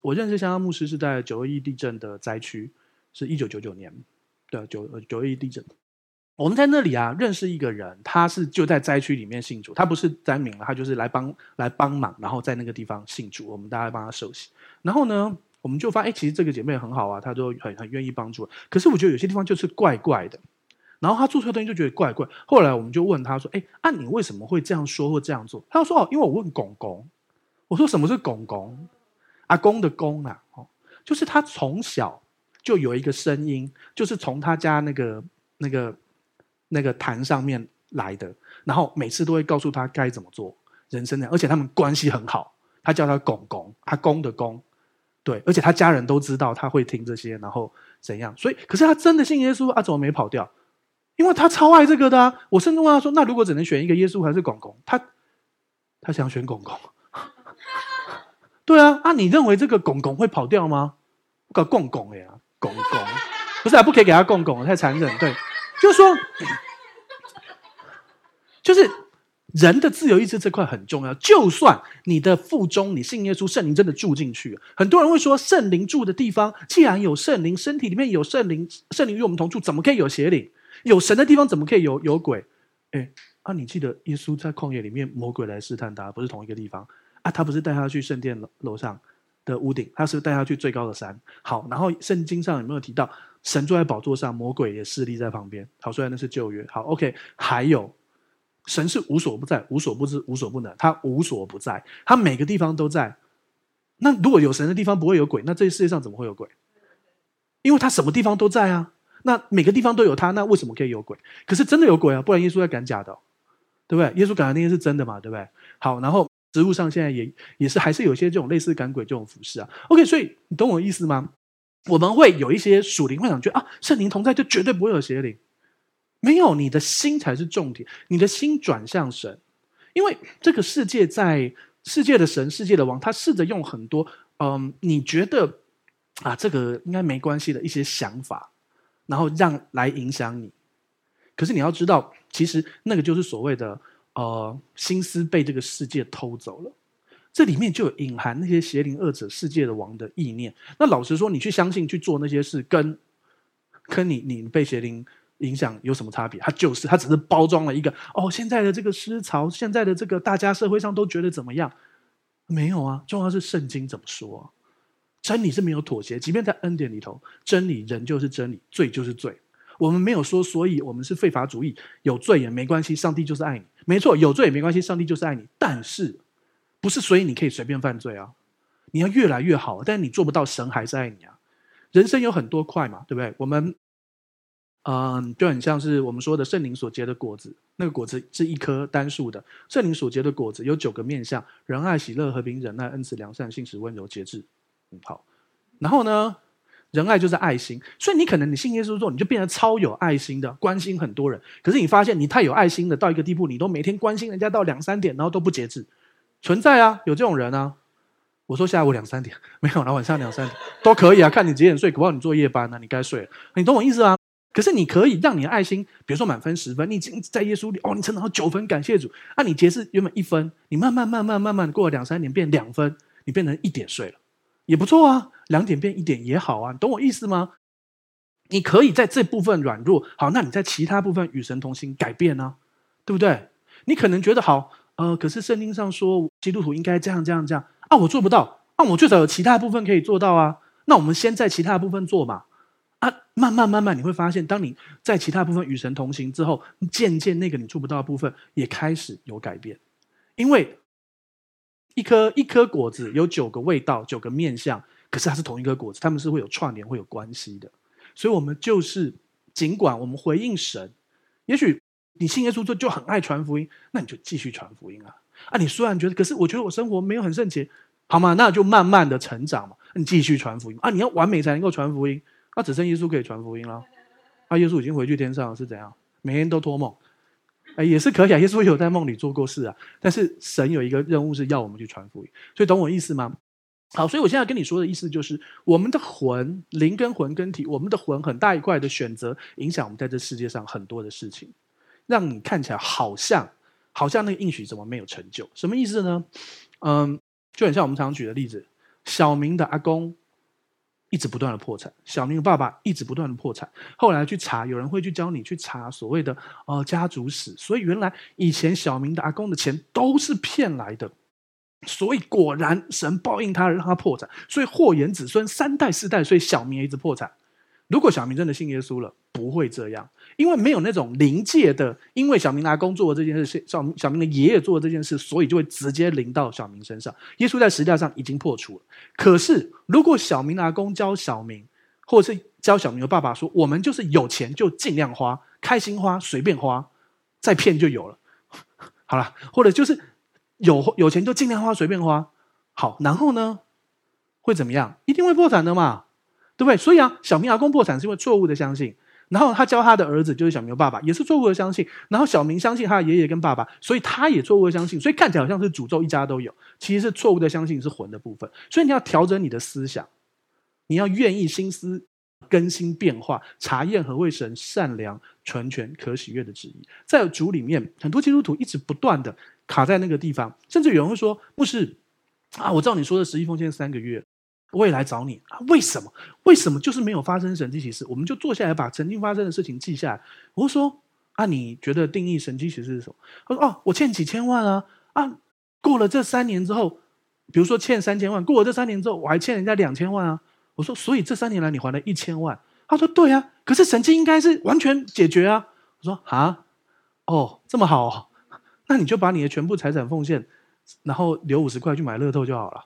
我认识香香牧师是在九二一地震的灾区。是一九九九年的九九一地震，我们在那里啊认识一个人，他是就在灾区里面信主，他不是灾民了，他就是来帮来帮忙，然后在那个地方信主，我们大家帮他受洗。然后呢，我们就发，哎，其实这个姐妹很好啊，她都很很愿意帮助。可是我觉得有些地方就是怪怪的，然后她做错东西就觉得怪怪。后来我们就问她说，哎，啊你为什么会这样说或这样做？她说，哦，因为我问公公，我说什么是公公？阿公的公啊，哦，就是他从小。就有一个声音，就是从他家那个、那个、那个坛上面来的，然后每次都会告诉他该怎么做人生的，而且他们关系很好，他叫他公公，阿公的公，对，而且他家人都知道他会听这些，然后怎样，所以可是他真的信耶稣啊？怎么没跑掉？因为他超爱这个的啊！我甚至问他说：“那如果只能选一个耶稣还是公公？”他他想选公公。<laughs> 对啊，啊，你认为这个公公会跑掉吗？我搞公公呀！公公，不是啊，不可以给他公公，太残忍。对，就是说，就是人的自由意志这块很重要。就算你的腹中你信耶稣，圣灵真的住进去，很多人会说，圣灵住的地方，既然有圣灵，身体里面有圣灵，圣灵与我们同住，怎么可以有邪灵？有神的地方，怎么可以有有鬼？哎，啊，你记得耶稣在旷野里面，魔鬼来试探他，不是同一个地方啊？他不是带他去圣殿楼楼上？的屋顶，他是带他去最高的山？好，然后圣经上有没有提到神坐在宝座上，魔鬼也侍立在旁边？好，虽然那是旧约。好，OK，还有神是无所不在、无所不知、无所不能，他无所不在，他每个地方都在。那如果有神的地方不会有鬼，那这世界上怎么会有鬼？因为他什么地方都在啊。那每个地方都有他，那为什么可以有鬼？可是真的有鬼啊，不然耶稣在赶假的，对不对？耶稣赶的那些是真的嘛，对不对？好，然后。植物上现在也也是还是有些这种类似赶鬼这种服饰啊。OK，所以你懂我意思吗？我们会有一些属灵会想觉得啊，圣灵同在就绝对不会有邪灵，没有，你的心才是重点，你的心转向神，因为这个世界在世界的神、世界的王，他试着用很多嗯，你觉得啊这个应该没关系的一些想法。然后让来影响你。可是你要知道，其实那个就是所谓的呃心思被这个世界偷走了，这里面就有隐含那些邪灵恶者、世界的王的意念。那老实说，你去相信去做那些事，跟跟你你被邪灵影响有什么差别？它就是它只是包装了一个哦，现在的这个思潮，现在的这个大家社会上都觉得怎么样？没有啊，重要是圣经怎么说？真理是没有妥协，即便在恩典里头，真理仍旧是真理，罪就是罪。我们没有说，所以我们是废法主义，有罪也没关系，上帝就是爱你。没错，有罪也没关系，上帝就是爱你。但是，不是所以你可以随便犯罪啊？你要越来越好，但是你做不到，神还是爱你啊。人生有很多块嘛，对不对？我们，嗯，就很像是我们说的圣灵所结的果子，那个果子是一颗单数的。圣灵所结的果子有九个面相：仁爱、喜乐、和平、忍耐、恩慈、良善、信实、温柔、节制。好。然后呢？仁爱就是爱心，所以你可能你信耶稣之后，你就变得超有爱心的，关心很多人。可是你发现你太有爱心的到一个地步，你都每天关心人家到两三点，然后都不节制，存在啊，有这种人啊。我说下午两三点 <laughs> 没有，然后晚上两三点都可以啊，看你几点睡，不好你做夜班呢、啊，你该睡了。你懂我意思啊？可是你可以让你的爱心，比如说满分十分，你已经在耶稣里哦，你成长到九分，感谢主。那、啊、你节制原本一分，你慢慢慢慢慢慢过了两三年变两分，你变成一点睡了。也不错啊，两点变一点也好啊，你懂我意思吗？你可以在这部分软弱，好，那你在其他部分与神同行改变呢、对不对？你可能觉得好，呃，可是圣经上说基督徒应该这样这样这样啊，我做不到啊，我最少有其他部分可以做到啊，那我们先在其他部分做嘛，啊，慢慢慢慢你会发现，当你在其他部分与神同行之后，渐渐那个你做不到的部分也开始有改变，因为。一颗一颗果子有九个味道，九个面相，可是它是同一颗果子，它们是会有串联、会有关系的。所以，我们就是尽管我们回应神，也许你信耶稣就就很爱传福音，那你就继续传福音啊！啊，你虽然觉得，可是我觉得我生活没有很圣洁，好吗？那就慢慢的成长嘛，你继续传福音啊！你要完美才能够传福音，那只剩耶稣可以传福音了。啊，耶稣已经回去天上，是怎样？每天都托梦。哎，也是可以啊。耶稣有在梦里做过事啊，但是神有一个任务是要我们去传福音，所以懂我意思吗？好，所以我现在跟你说的意思就是，我们的魂、灵跟魂跟体，我们的魂很大一块的选择，影响我们在这世界上很多的事情，让你看起来好像好像那个应许怎么没有成就？什么意思呢？嗯，就很像我们常常举的例子，小明的阿公。一直不断的破产，小明的爸爸一直不断的破产。后来去查，有人会去教你去查所谓的呃家族史，所以原来以前小明的阿公的钱都是骗来的，所以果然神报应他，让他破产，所以祸延子孙三代四代，所以小明也一直破产。如果小明真的信耶稣了，不会这样，因为没有那种临界的，因为小明拿工作的这件事，小小明的爷爷做的这件事，所以就会直接临到小明身上。耶稣在十字架上已经破除了。可是，如果小明拿工教小明，或者是教小明的爸爸说，我们就是有钱就尽量花，开心花，随便花，再骗就有了。好了，或者就是有有钱就尽量花，随便花。好，然后呢，会怎么样？一定会破产的嘛。对不对？所以啊，小明阿公破产是因为错误的相信，然后他教他的儿子就是小明的爸爸，也是错误的相信，然后小明相信他的爷爷跟爸爸，所以他也错误的相信，所以看起来好像是诅咒一家都有，其实是错误的相信是魂的部分。所以你要调整你的思想，你要愿意心思更新变化，查验何为神善良、纯全、可喜悦的旨意。在主里面，很多基督徒一直不断的卡在那个地方，甚至有人会说：“牧师啊，我知道你说的十一奉献三个月。”我也来找你啊？为什么？为什么就是没有发生神迹奇事？我们就坐下来把曾经发生的事情记下来。我说啊，你觉得定义神迹奇事是什么？他说哦，我欠几千万啊啊！过了这三年之后，比如说欠三千万，过了这三年之后，我还欠人家两千万啊。我说，所以这三年来你还了一千万。他说对啊，可是神迹应该是完全解决啊。我说啊，哦，这么好，那你就把你的全部财产奉献，然后留五十块去买乐透就好了。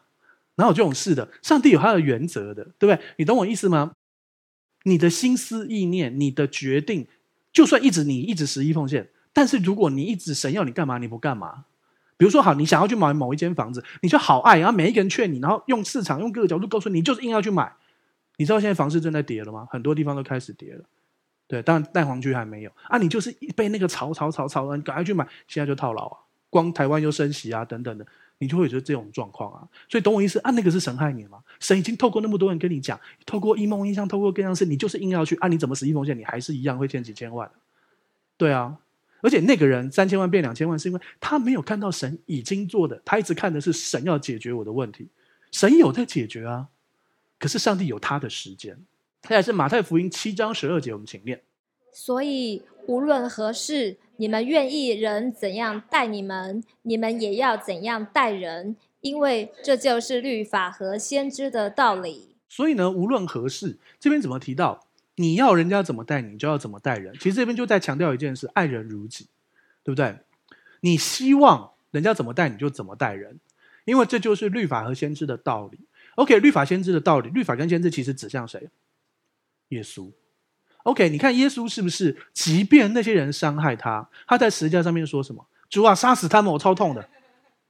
哪有这种事的？上帝有他的原则的，对不对？你懂我意思吗？你的心思意念，你的决定，就算一直你一直十一奉献，但是如果你一直神要你干嘛，你不干嘛？比如说，好，你想要去买某一间房子，你就好爱，然后每一个人劝你，然后用市场用各个角度告诉你，就是硬要去买。你知道现在房市正在跌了吗？很多地方都开始跌了。对，当然蛋黄区还没有啊。你就是被那个炒炒炒炒，你赶快去买，现在就套牢啊。光台湾又升息啊，等等的。你就会觉得这种状况啊。所以懂我意思啊？那个是神害你吗？神已经透过那么多人跟你讲，透过一梦一象，透过各样事，你就是硬要去啊？你怎么死义奉献？你还是一样会欠几千万。对啊，而且那个人三千万变两千万，是因为他没有看到神已经做的，他一直看的是神要解决我的问题。神有在解决啊，可是上帝有他的时间。再来是马太福音七章十二节，我们请念。所以无论何事，你们愿意人怎样待你们，你们也要怎样待人，因为这就是律法和先知的道理。所以呢，无论何事，这边怎么提到你要人家怎么待你，就要怎么待人。其实这边就在强调一件事：爱人如己，对不对？你希望人家怎么待你就怎么待人，因为这就是律法和先知的道理。OK，律法先知的道理，律法跟先知其实指向谁？耶稣，OK，你看耶稣是不是？即便那些人伤害他，他在十字架上面说什么？主啊，杀死他们，我超痛的。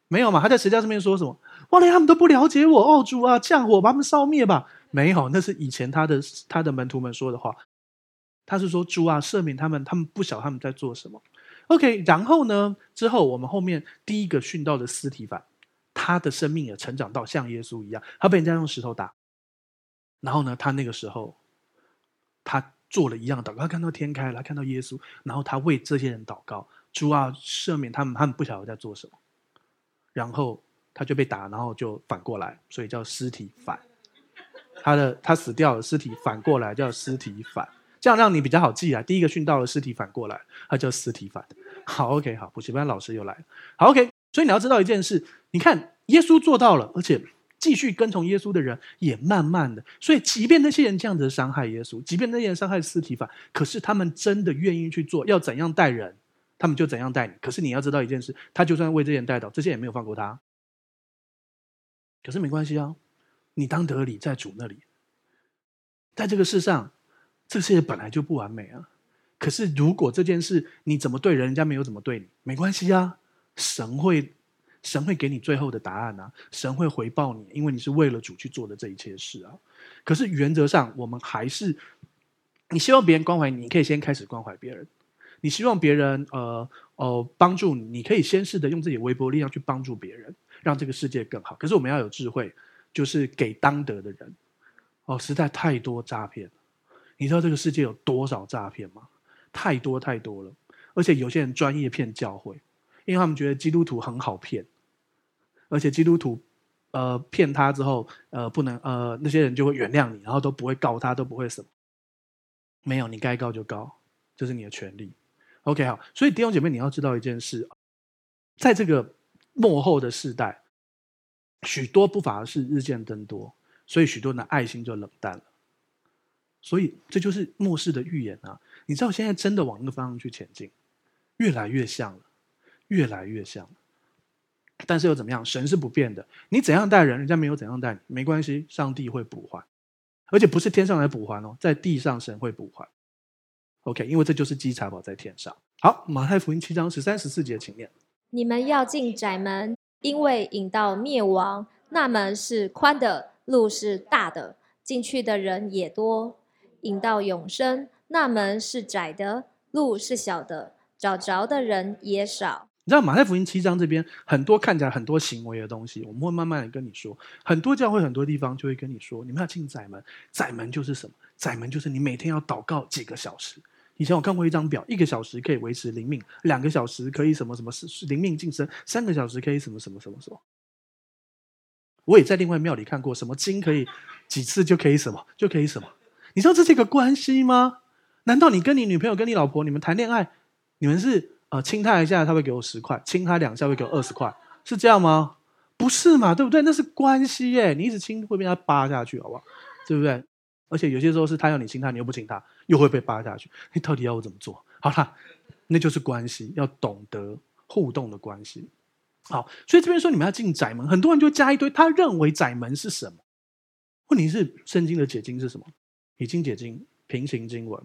没有嘛？他在十字架上面说什么？哇，连他们都不了解我哦，主啊，降火把他们烧灭吧。没有，那是以前他的他的门徒们说的话。他是说主啊，赦免他们，他们不晓他们在做什么。OK，然后呢？之后我们后面第一个殉道的司提反，他的生命也成长到像耶稣一样，他被人家用石头打。然后呢？他那个时候。他做了一样的祷告，他看到天开了，看到耶稣，然后他为这些人祷告，主啊，赦免他们，他们不晓得在做什么。然后他就被打，然后就反过来，所以叫尸体反。他的他死掉了，尸体反过来叫尸体反，这样让你比较好记啊。第一个殉道的尸体反过来，他叫尸体反。好，OK，好，补习班老师又来了。好，OK，所以你要知道一件事，你看耶稣做到了，而且。继续跟从耶稣的人也慢慢的，所以即便那些人这样子伤害耶稣，即便那些人伤害司提法，可是他们真的愿意去做，要怎样待人，他们就怎样待你。可是你要知道一件事，他就算为这些人代祷，这些也没有放过他。可是没关系啊，你当得理在主那里，在这个世上，这些人本来就不完美啊。可是如果这件事你怎么对，人家没有怎么对你，没关系啊，神会。神会给你最后的答案啊！神会回报你，因为你是为了主去做的这一切事啊。可是原则上，我们还是，你希望别人关怀你，你可以先开始关怀别人。你希望别人呃呃帮助你，你可以先试着用自己的微薄力量去帮助别人，让这个世界更好。可是我们要有智慧，就是给当得的人。哦，实在太多诈骗，你知道这个世界有多少诈骗吗？太多太多了，而且有些人专业骗教会，因为他们觉得基督徒很好骗。而且基督徒，呃，骗他之后，呃，不能，呃，那些人就会原谅你，然后都不会告他，都不会什么。没有，你该告就告，这是你的权利。OK，好。所以弟兄姐妹，你要知道一件事，在这个幕后的世代，许多不法的事日渐增多，所以许多人的爱心就冷淡了。所以这就是末世的预言啊！你知道现在真的往那个方向去前进，越来越像了，越来越像了。但是又怎么样？神是不变的。你怎样待人，人家没有怎样待你，没关系，上帝会补还，而且不是天上来补还哦，在地上神会补还。OK，因为这就是积财宝在天上。好，马太福音七章十三十四节，请念：你们要进窄门，因为引到灭亡，那门是宽的，路是大的，进去的人也多；引到永生，那门是窄的，路是小的，找着的人也少。你知道马太福音七章这边很多看起来很多行为的东西，我们会慢慢的跟你说。很多教会很多地方就会跟你说，你们要进窄门。窄门就是什么？窄门就是你每天要祷告几个小时。以前我看过一张表，一个小时可以维持灵命，两个小时可以什么什么灵命晋升，三个小时可以什么什么什么什么。我也在另外庙里看过，什么经可以几次就可以什么就可以什么。你知道这是一个关系吗？难道你跟你女朋友跟你老婆你们谈恋爱，你们是？呃，亲他一下，他会给我十块；亲他两下，会给我二十块，是这样吗？不是嘛，对不对？那是关系耶，你一直亲会被他扒下去，好不好？对不对？而且有些时候是他要你亲他，你又不亲他，又会被扒下去。你到底要我怎么做？好了，那就是关系，要懂得互动的关系。好，所以这边说你们要进窄门，很多人就加一堆，他认为窄门是什么？问题是圣经的解经是什么？以经解经，平行经文，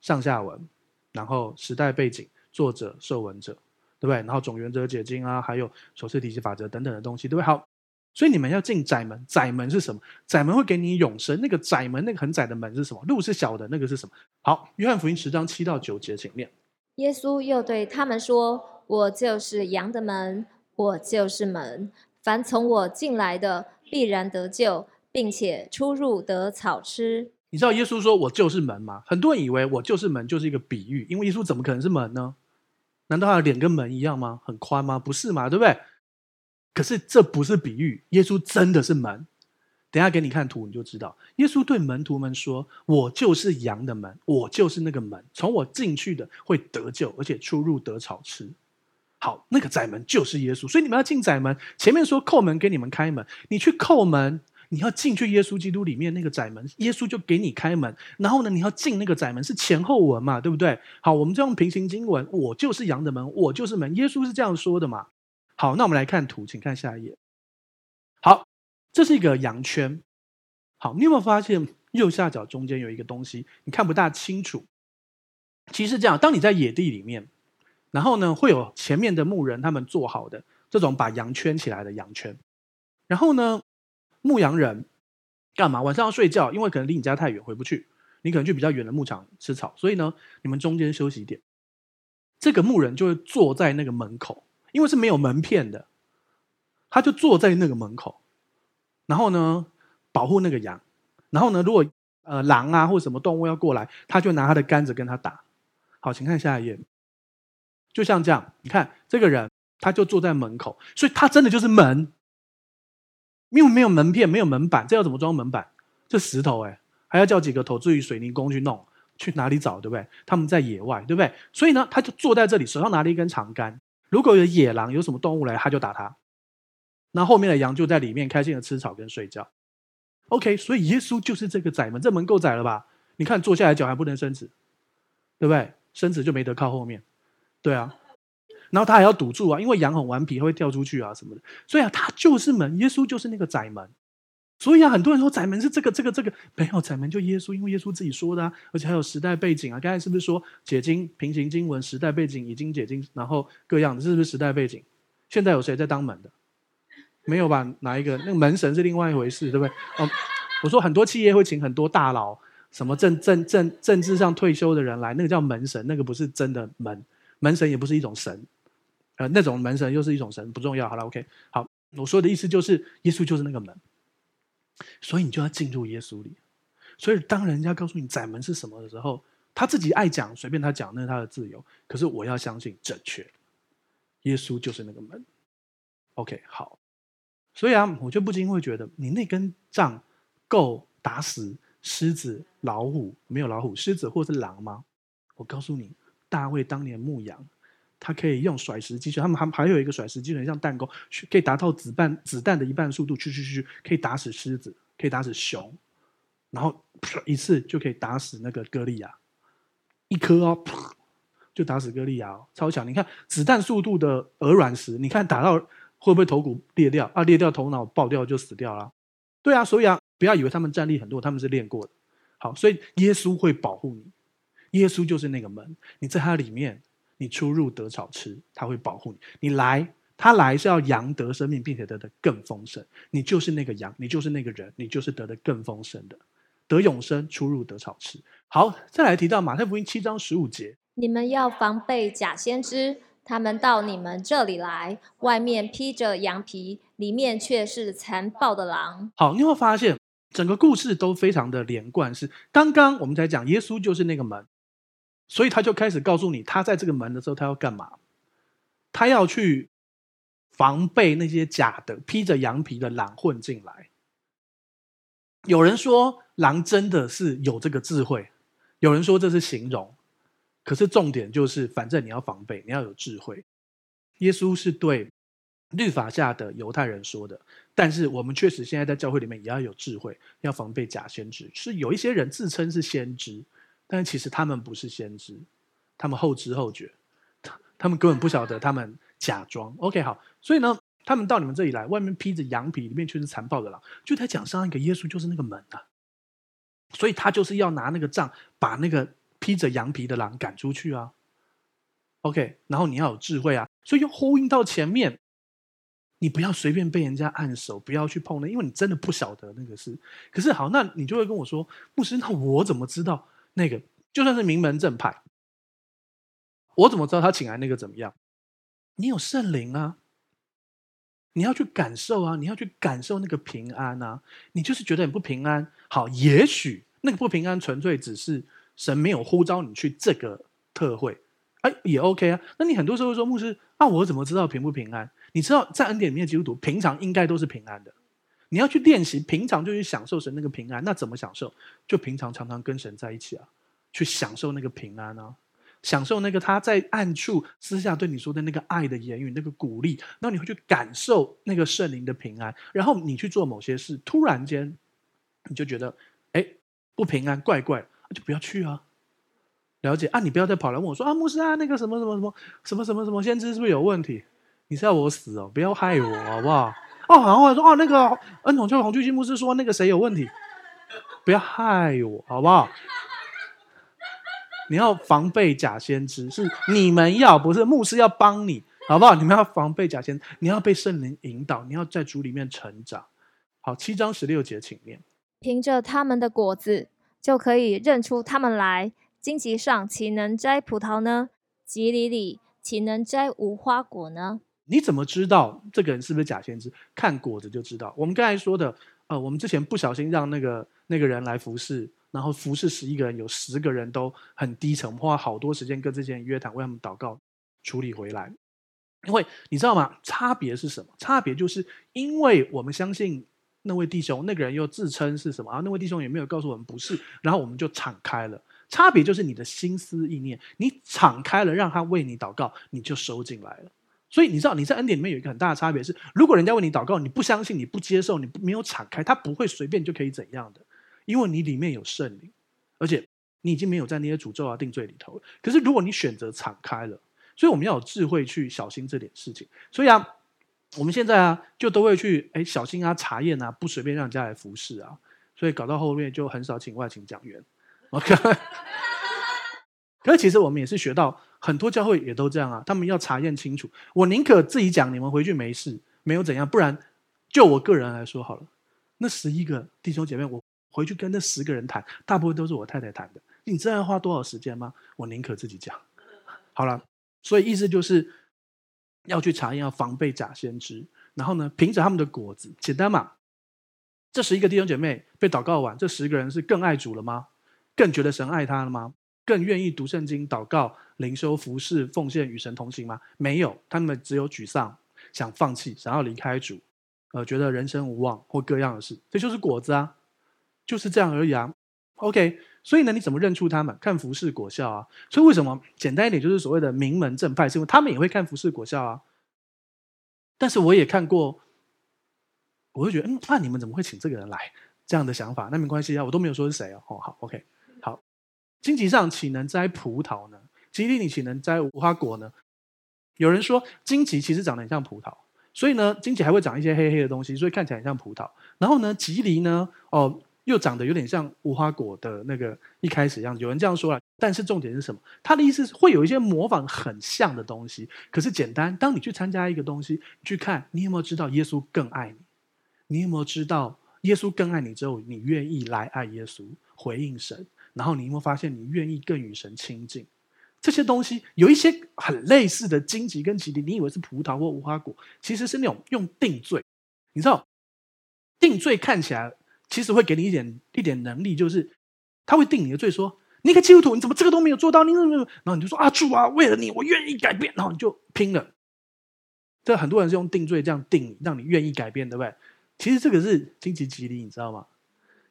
上下文，然后时代背景。作者、受文者，对不对？然后总原则解经啊，还有首次体系法则等等的东西，对不对？好，所以你们要进窄门，窄门是什么？窄门会给你永生。那个窄门，那个很窄的门是什么？路是小的，那个是什么？好，约翰福音十章七到九节，请念。耶稣又对他们说：“我就是羊的门，我就是门，凡从我进来的，必然得救，并且出入得草吃。你知道耶稣说我就是门吗？很多人以为我就是门就是一个比喻，因为耶稣怎么可能是门呢？难道他的脸跟门一样吗？很宽吗？不是嘛，对不对？可是这不是比喻，耶稣真的是门。等下给你看图，你就知道。耶稣对门徒们说：“我就是羊的门，我就是那个门，从我进去的会得救，而且出入得草吃。”好，那个窄门就是耶稣，所以你们要进窄门。前面说叩门给你们开门，你去叩门，你要进去耶稣基督里面那个窄门，耶稣就给你开门。然后呢，你要进那个窄门是前后文嘛，对不对？好，我们就用平行经文，我就是羊的门，我就是门。耶稣是这样说的嘛？好，那我们来看图，请看下一页。好，这是一个羊圈。好，你有没有发现右下角中间有一个东西，你看不大清楚？其实这样，当你在野地里面。然后呢，会有前面的牧人他们做好的这种把羊圈起来的羊圈。然后呢，牧羊人干嘛？晚上要睡觉，因为可能离你家太远回不去，你可能去比较远的牧场吃草，所以呢，你们中间休息一点。这个牧人就会坐在那个门口，因为是没有门片的，他就坐在那个门口，然后呢，保护那个羊。然后呢，如果呃狼啊或什么动物要过来，他就拿他的杆子跟他打。好，请看下一页。就像这样，你看这个人，他就坐在门口，所以他真的就是门。因为没有门片，没有门板，这要怎么装门板？这石头哎，还要叫几个投资于水泥工去弄，去哪里找？对不对？他们在野外，对不对？所以呢，他就坐在这里，手上拿了一根长杆。如果有野狼，有什么动物来，他就打他。那后面的羊就在里面开心的吃草跟睡觉。OK，所以耶稣就是这个窄门，这门够窄了吧？你看坐下来脚还不能伸直，对不对？伸直就没得靠后面。对啊，然后他还要堵住啊，因为羊很顽皮，会跳出去啊什么的。所以啊，他就是门，耶稣就是那个窄门。所以啊，很多人说窄门是这个、这个、这个，没有窄门就耶稣，因为耶稣自己说的啊，而且还有时代背景啊。刚才是不是说解经平行经文时代背景已经解经，然后各样的，是不是时代背景？现在有谁在当门的？没有吧？哪一个？那个门神是另外一回事，对不对？哦，我说很多企业会请很多大佬，什么政政政政治上退休的人来，那个叫门神，那个不是真的门。门神也不是一种神，呃，那种门神又是一种神，不重要。好了，OK，好，我说的意思就是，耶稣就是那个门，所以你就要进入耶稣里。所以当人家告诉你窄门是什么的时候，他自己爱讲，随便他讲，那是他的自由。可是我要相信正确，耶稣就是那个门。OK，好，所以啊，我就不禁会觉得，你那根杖够打死狮子、老虎，没有老虎，狮子或是狼吗？我告诉你。大卫当年牧羊，他可以用甩石机，他们还还有一个甩石机，很像弹弓，可以达到子弹子弹的一半速度，去去去，可以打死狮子，可以打死熊，然后一次就可以打死那个歌利亚，一颗哦，就打死歌利亚哦，超强！你看子弹速度的鹅卵石，你看打到会不会头骨裂掉啊？裂掉头脑爆掉就死掉了。对啊，所以啊，不要以为他们战力很弱，他们是练过的。好，所以耶稣会保护你。耶稣就是那个门，你在他里面，你出入得草吃，他会保护你。你来，他来是要羊得生命，并且得的更丰盛。你就是那个羊，你就是那个人，你就是得的更丰盛的，得永生，出入得草吃。好，再来提到马太福音七章十五节，你们要防备假先知，他们到你们这里来，外面披着羊皮，里面却是残暴的狼。好，你会发现整个故事都非常的连贯，是刚刚我们才讲耶稣就是那个门。所以他就开始告诉你，他在这个门的时候，他要干嘛？他要去防备那些假的披着羊皮的狼混进来。有人说狼真的是有这个智慧，有人说这是形容。可是重点就是，反正你要防备，你要有智慧。耶稣是对律法下的犹太人说的，但是我们确实现在在教会里面也要有智慧，要防备假先知。是有一些人自称是先知。但其实他们不是先知，他们后知后觉，他他们根本不晓得，他们假装。OK，好，所以呢，他们到你们这里来，外面披着羊皮，里面却是残暴的狼，就在讲上一个耶稣就是那个门啊，所以他就是要拿那个杖把那个披着羊皮的狼赶出去啊。OK，然后你要有智慧啊，所以又呼应到前面，你不要随便被人家按手，不要去碰那，因为你真的不晓得那个是。可是好，那你就会跟我说，牧师，那我怎么知道？那个就算是名门正派，我怎么知道他请来那个怎么样？你有圣灵啊，你要去感受啊，你要去感受那个平安啊。你就是觉得很不平安，好，也许那个不平安纯粹只是神没有呼召你去这个特会，哎，也 OK 啊。那你很多时候说牧师，啊，我怎么知道平不平安？你知道在恩典里面基督徒平常应该都是平安的。你要去练习平常就去享受神那个平安，那怎么享受？就平常常常跟神在一起啊，去享受那个平安啊。享受那个他在暗处私下对你说的那个爱的言语，那个鼓励，然后你会去感受那个圣灵的平安，然后你去做某些事，突然间你就觉得哎不平安，怪怪，就不要去啊。了解啊，你不要再跑来问我说啊，牧师啊，那个什么什么什么什么什么什么先知是不是有问题？你是要我死哦？不要害我好不好？哦，然后说哦，那个恩宠教会红巨星牧师说那个谁有问题，不要害我好不好？你要防备假先知，是你们要，不是牧师要帮你，好不好？你们要防备假先，你要被圣灵引导，你要在主里面成长。好，七章十六节，请念。凭着他们的果子，就可以认出他们来。荆棘上岂能摘葡萄呢？蒺藜里岂能摘无花果呢？你怎么知道这个人是不是假先知？看果子就知道。我们刚才说的，呃，我们之前不小心让那个那个人来服侍。然后服侍十一个人，有十个人都很低沉，花好多时间跟这些人约谈，为他们祷告，处理回来。因为你知道吗？差别是什么？差别就是因为我们相信那位弟兄，那个人又自称是什么？啊那位弟兄也没有告诉我们不是，然后我们就敞开了。差别就是你的心思意念，你敞开了，让他为你祷告，你就收进来了。所以你知道你在恩典里面有一个很大的差别是，如果人家为你祷告，你不相信，你不接受，你没有敞开，他不会随便就可以怎样的。因为你里面有圣灵，而且你已经没有在那些诅咒啊定罪里头了。可是如果你选择敞开了，所以我们要有智慧去小心这点事情。所以啊，我们现在啊就都会去哎小心啊查验啊，不随便让人家来服侍啊。所以搞到后面就很少请外勤讲员。OK，<laughs> 可是其实我们也是学到很多教会也都这样啊，他们要查验清楚。我宁可自己讲，你们回去没事，没有怎样。不然就我个人来说好了，那十一个弟兄姐妹我。回去跟那十个人谈，大部分都是我太太谈的。你知道要花多少时间吗？我宁可自己讲。好了，所以意思就是要去查验，要防备假先知。然后呢，凭着他们的果子，简单嘛。这十一个弟兄姐妹被祷告完，这十个人是更爱主了吗？更觉得神爱他了吗？更愿意读圣经、祷告、灵修、服侍、奉献、与神同行吗？没有，他们只有沮丧，想放弃，想要离开主，呃，觉得人生无望或各样的事。这就是果子啊。就是这样而已啊，OK。所以呢，你怎么认出他们？看服侍果效啊。所以为什么简单一点，就是所谓的名门正派，是因为他们也会看服侍果效啊。但是我也看过，我会觉得，嗯，那、你们怎么会请这个人来？这样的想法，那没关系啊，我都没有说是谁哦。哦，好，OK，荆棘上岂能摘葡萄呢？吉利里岂能摘无花果呢？有人说荆棘其实长得很像葡萄，所以呢，荆棘还会长一些黑黑的东西，所以看起来很像葡萄。然后呢，吉利呢，哦。又长得有点像无花果的那个一开始样子，有人这样说了。但是重点是什么？他的意思是会有一些模仿很像的东西。可是简单，当你去参加一个东西，去看，你有没有知道耶稣更爱你？你有没有知道耶稣更爱你之后，你愿意来爱耶稣，回应神？然后你有没有发现，你愿意更与神亲近？这些东西有一些很类似的荆棘跟蒺藜，你以为是葡萄或无花果，其实是那种用定罪。你知道，定罪看起来。其实会给你一点一点能力，就是他会定你的罪，说你一个基督徒，你怎么这个都没有做到？你怎么？然后你就说啊，主啊，为了你，我愿意改变。然后你就拼了。这很多人是用定罪这样定，让你愿意改变，对不对？其实这个是荆棘蒺藜，你知道吗？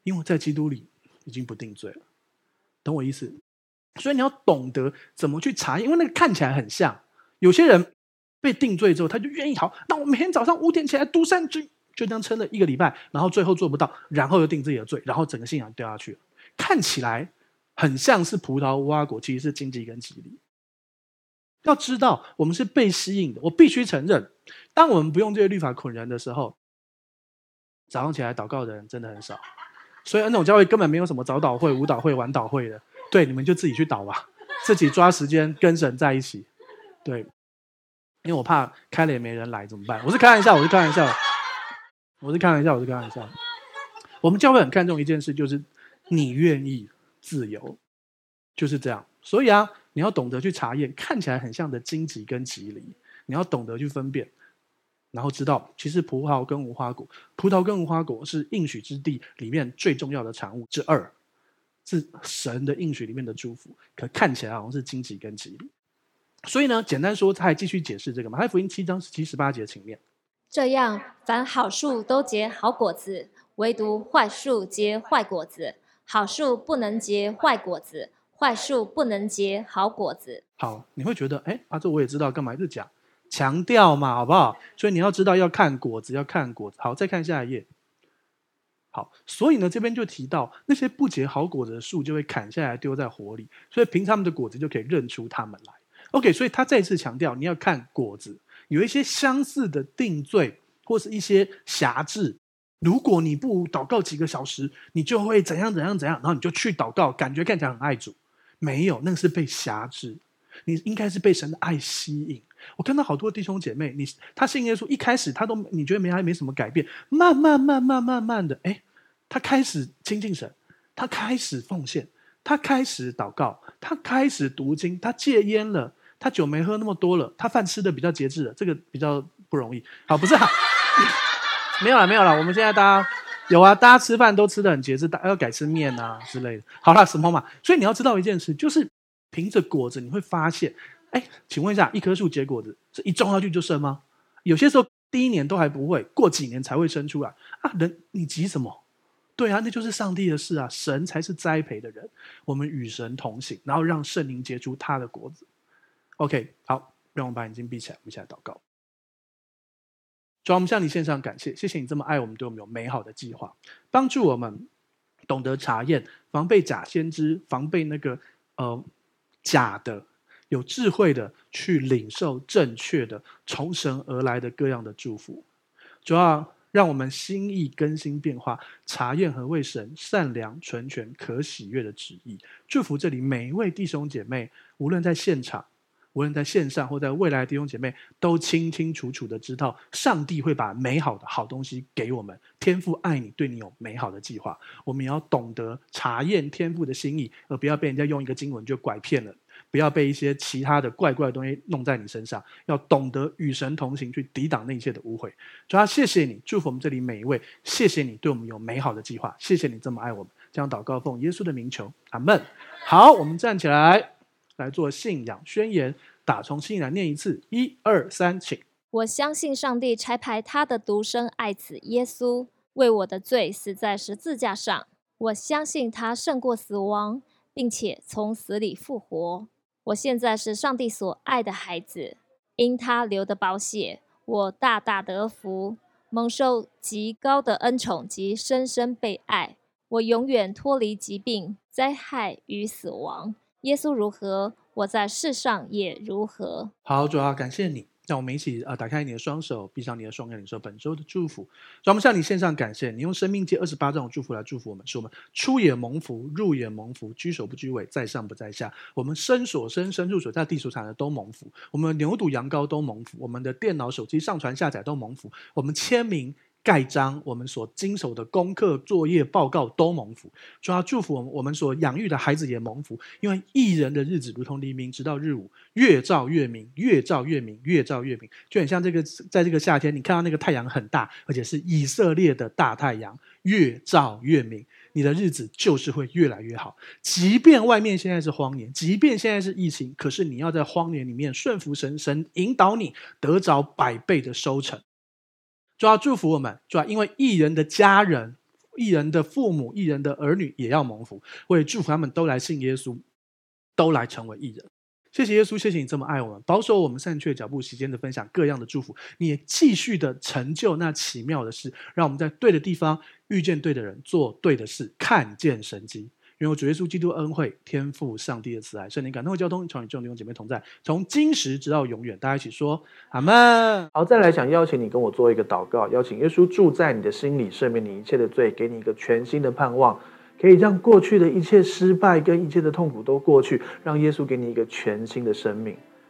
因为在基督里已经不定罪了，懂我意思？所以你要懂得怎么去查，因为那个看起来很像。有些人被定罪之后，他就愿意好，那我每天早上五点起来读圣经。就这样撑了一个礼拜，然后最后做不到，然后又定自己的罪，然后整个信仰掉下去了。看起来很像是葡萄无花果，其实是荆棘跟蒺藜。要知道，我们是被吸引的。我必须承认，当我们不用这些律法捆人的时候，早上起来祷告的人真的很少。所以恩宠教会根本没有什么早祷会、舞蹈会、晚祷会的。对，你们就自己去祷吧，<laughs> 自己抓时间跟神在一起。对，因为我怕开了也没人来怎么办？我是开玩笑，我是开玩笑。我是开玩笑，我是开玩笑。我们教会很看重一件事，就是你愿意自由，就是这样。所以啊，你要懂得去查验，看起来很像的荆棘跟蒺藜，你要懂得去分辨然后知道其实葡萄跟无花果，葡萄跟无花果是应许之地里面最重要的产物之二，是神的应许里面的祝福。可看起来好像是荆棘跟蒺藜。所以呢，简单说，他还继续解释这个马太福音七章十七十八节，请念。这样，凡好树都结好果子，唯独坏树结坏果子。好树不能结坏果子，坏树不能结好果子。好，你会觉得，哎，啊，这我也知道，干嘛一直讲？强调嘛，好不好？所以你要知道，要看果子，要看果子。好，再看下一页。好，所以呢，这边就提到那些不结好果子的树，就会砍下来丢在火里，所以凭他们的果子就可以认出他们来。OK，所以他再次强调，你要看果子。有一些相似的定罪，或是一些辖制。如果你不祷告几个小时，你就会怎样怎样怎样，然后你就去祷告，感觉看起来很爱主。没有，那是被辖制。你应该是被神的爱吸引。我看到好多弟兄姐妹，你他信耶稣一开始他都你觉得没还没什么改变，慢慢慢慢慢慢的，哎，他开始亲近神，他开始奉献，他开始祷告，他开始读经，他戒烟了。他酒没喝那么多了，他饭吃的比较节制了，这个比较不容易。好，不是啊，<laughs> 没有了，没有了。我们现在大家有啊，大家吃饭都吃的很节制，大要改吃面啊之类的。好了，什么嘛？所以你要知道一件事，就是凭着果子你会发现，哎，请问一下，一棵树结果子是一种下去就生吗？有些时候第一年都还不会，过几年才会生出来啊。人你急什么？对啊，那就是上帝的事啊，神才是栽培的人。我们与神同行，然后让圣灵结出他的果子。OK，好，让我们把眼睛闭起来，我们一起来祷告。主，我们向你献上感谢，谢谢你这么爱我们，对我们有美好的计划，帮助我们懂得查验，防备假先知，防备那个呃假的，有智慧的去领受正确的从神而来的各样的祝福。主要让我们心意更新变化，查验何为神善良、纯全、可喜悦的旨意。祝福这里每一位弟兄姐妹，无论在现场。无论在线上或在未来的弟兄姐妹，都清清楚楚的知道，上帝会把美好的好东西给我们。天父爱你，对你有美好的计划。我们也要懂得查验天父的心意，而不要被人家用一个经文就拐骗了。不要被一些其他的怪怪的东西弄在你身上。要懂得与神同行，去抵挡那一切的污秽。主要谢谢你，祝福我们这里每一位。谢谢你对我们有美好的计划。谢谢你这么爱我们。将祷告奉耶稣的名求，阿门。好，我们站起来。来做信仰宣言，打从心来念一次，一二三，请。我相信上帝差派他的独生爱子耶稣为我的罪死在十字架上。我相信他胜过死亡，并且从死里复活。我现在是上帝所爱的孩子，因他流的宝血，我大大得福，蒙受极高的恩宠及深深被爱。我永远脱离疾病、灾害与死亡。耶稣如何，我在世上也如何。好，主要，感谢你，让我们一起啊，打开你的双手，闭上你的双眼，领受本周的祝福。让我们向你献上感谢，你用生命记二十八章的祝福来祝福我们，使我们出也蒙福，入也蒙福，居首不居尾，在上不在下。我们身所身、身入所在地所产的都蒙福，我们牛犊羊羔都蒙福，我们的电脑、手机上传下载都蒙福，我们签名。盖章，我们所经手的功课、作业、报告都蒙福。主要祝福我们，我们所养育的孩子也蒙福。因为义人的日子如同黎明，直到日午，越照越明，越照越明，越照越明。就很像这个，在这个夏天，你看到那个太阳很大，而且是以色列的大太阳，越照越明。你的日子就是会越来越好。即便外面现在是荒年，即便现在是疫情，可是你要在荒年里面顺服神，神引导你得着百倍的收成。主要祝福我们，主要因为艺人的家人、艺人的父母、艺人的儿女也要蒙福，我也祝福他们都来信耶稣，都来成为艺人。谢谢耶稣，谢谢你这么爱我们，保守我们善去脚步，时间的分享各样的祝福，你也继续的成就那奇妙的事，让我们在对的地方遇见对的人，做对的事，看见神迹。愿我主耶稣基督恩惠、天赋上帝的慈爱、圣灵感动的交通，常与众弟兄姐妹同在，从今时直到永远。大家一起说阿门。好，再来想邀请你跟我做一个祷告，邀请耶稣住在你的心里，赦免你一切的罪，给你一个全新的盼望，可以让过去的一切失败跟一切的痛苦都过去，让耶稣给你一个全新的生命。